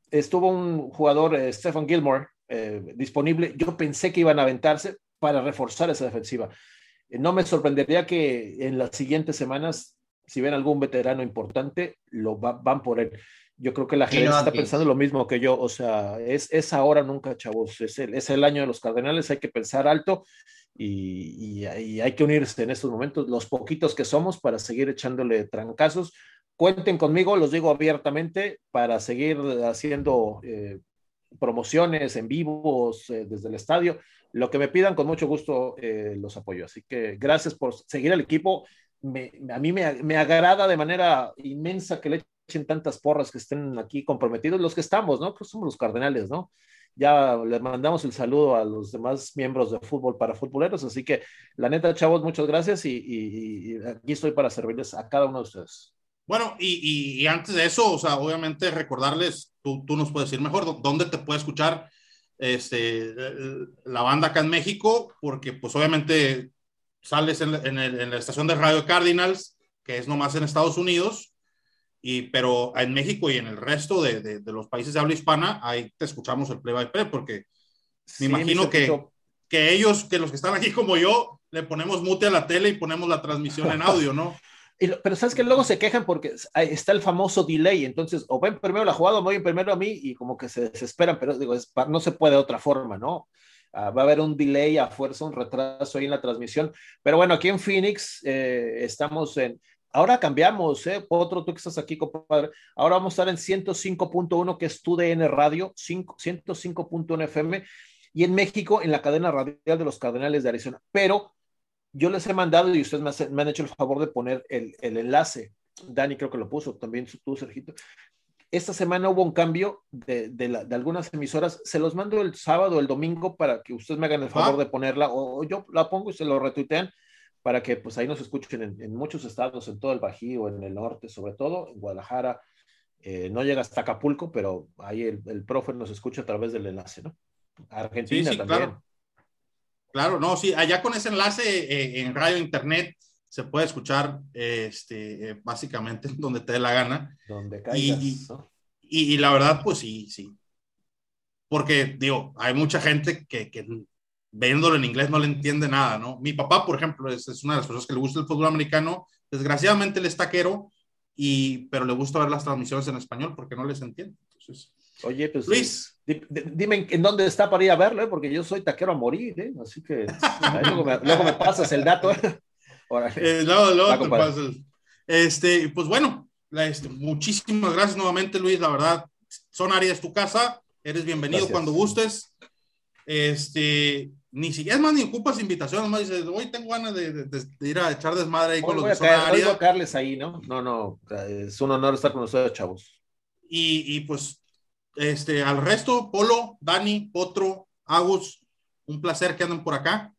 Estuvo un jugador, eh, Stephen Gilmore, eh, disponible. Yo pensé que iban a aventarse para reforzar esa defensiva. Eh, no me sorprendería que en las siguientes semanas, si ven algún veterano importante, lo van por él yo creo que la gente está pensando lo mismo que yo, o sea, es, es ahora nunca, chavos, es el, es el año de los Cardenales, hay que pensar alto y, y, hay que unirse en estos momentos, los poquitos que somos, para seguir echándole trancazos. Cuenten conmigo, los digo abiertamente, para seguir haciendo eh, promociones en vivos eh, desde el estadio. Lo que me pidan, con mucho gusto eh, los apoyo. Así que gracias por seguir al equipo. Me, a mí me, me, agrada de manera inmensa que le echen tantas porras que estén aquí comprometidos, los que estamos, ¿no? Pues somos los cardenales, ¿no? Ya les mandamos el saludo a los demás miembros de Fútbol para Futboleros, así que la neta, chavos, muchas gracias y, aquí estoy para servirles a cada uno de ustedes. Bueno, y, antes de eso, o sea, obviamente recordarles, tú, tú nos puedes decir mejor, ¿dónde te puede escuchar este, la banda acá en México? Porque pues obviamente sales en, en la estación de Radio Cardinals, que es nomás en Estados Unidos, y, pero en México y en el resto de, de, los países de habla hispana, ahí te escuchamos el play by play, porque me imagino que, que ellos, que los que están aquí como yo, le ponemos mute a la tele y ponemos la transmisión en audio, ¿no? pero sabes que luego se quejan porque está el famoso delay, entonces o ven primero la jugada o ven primero a mí y como que se desesperan, pero digo, no se puede de otra forma, ¿no? Ah, va a haber un delay a fuerza, un retraso ahí en la transmisión. Pero bueno, aquí en Phoenix eh, estamos en, Ahora cambiamos, ¿eh? Otro, tú que estás aquí, compadre. Ahora vamos a estar en 105.1, que es tu DN Radio, 105.1 FM, y en México, en la cadena radial de los Cardenales de Arizona. Pero yo les he mandado y ustedes me, han hecho el favor de poner el, enlace. Dani creo que lo puso, también tú, Sergito. Esta semana hubo un cambio de, de, algunas emisoras. Se los mando el sábado, el domingo, para que ustedes me hagan el favor de ponerla, o, yo la pongo y se lo retuitean para que pues ahí nos escuchen en, muchos estados, en todo el Bajío, en el norte, sobre todo, en Guadalajara. Eh, no llega hasta Acapulco, pero ahí el, el, profe nos escucha a través del enlace, ¿no? Argentina también. Claro. claro. no, sí, allá con ese enlace eh, en radio internet se puede escuchar este, eh, básicamente donde te dé la gana. Donde caigas, y, y, la verdad, pues sí, sí. Porque, digo, hay mucha gente que, que viéndolo en inglés no le entiende nada, ¿no? Mi papá, por ejemplo, es, es, una de las personas que le gusta el fútbol americano. Desgraciadamente él es taquero, y, pero le gusta ver las transmisiones en español porque no les entiende. Entonces, Oye, pues Luis, dime en dónde está para ir a verlo, ¿eh? porque yo soy taquero a morir, ¿eh? así que luego, me, luego, me, pasas el dato. ¿eh? luego, luego te pasas. Este, pues bueno, este, muchísimas gracias nuevamente, Luis. La verdad, Son Arias, tu casa. Eres bienvenido cuando gustes. Este, ni siquiera es más ni ocupas invitación, más dices, hoy tengo ganas de, ir a echar desmadre ahí con los de zona área. Voy a Carles ahí, ¿no? No, no, es un honor estar con ustedes, chavos. Y, y, pues, este, al resto, Polo, Dani, Potro, Agus, un placer que anden por acá.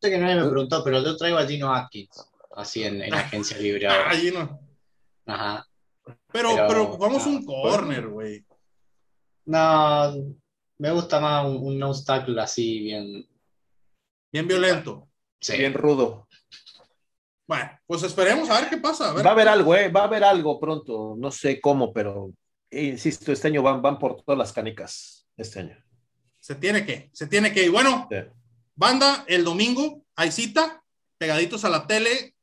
Sé que nadie me preguntó, pero yo traigo a Gino Atkins, así en, en Agencia Libre ahora. Gino. Ajá. Pero, pero, vamos un corner, güey. No, me gusta más un, un obstáculo así, bien. Bien violento. Sí. Bien rudo. Bueno, pues esperemos a ver qué pasa. Va a haber algo, ¿eh? Va a haber algo pronto. No sé cómo, pero insisto, este año van, van por todas las canicas. Este año. Se tiene que, se tiene que. Y bueno, Banda, el domingo hay cita, pegaditos a la tele,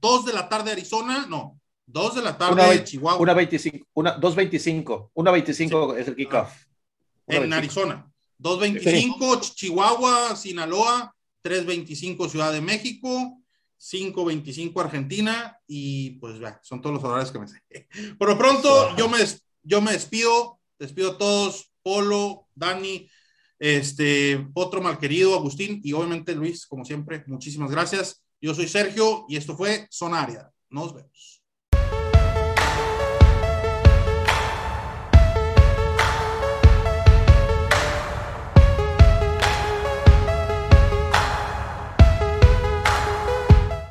2 de la tarde Arizona, no, 2 de la tarde una, Chihuahua. Una 25, una 2.25, una 25 es el kickoff. En Arizona. 2.25 sí. Chihuahua, Sinaloa, 3.25 Ciudad de México, 5.25 Argentina y pues ya, son todos los horarios que me sé. Por lo pronto, yo me, yo me despido, despido a todos, Polo, Dani, este, otro malquerido, Agustín y obviamente Luis, como siempre, muchísimas gracias. Yo soy Sergio y esto fue Zona Nos vemos.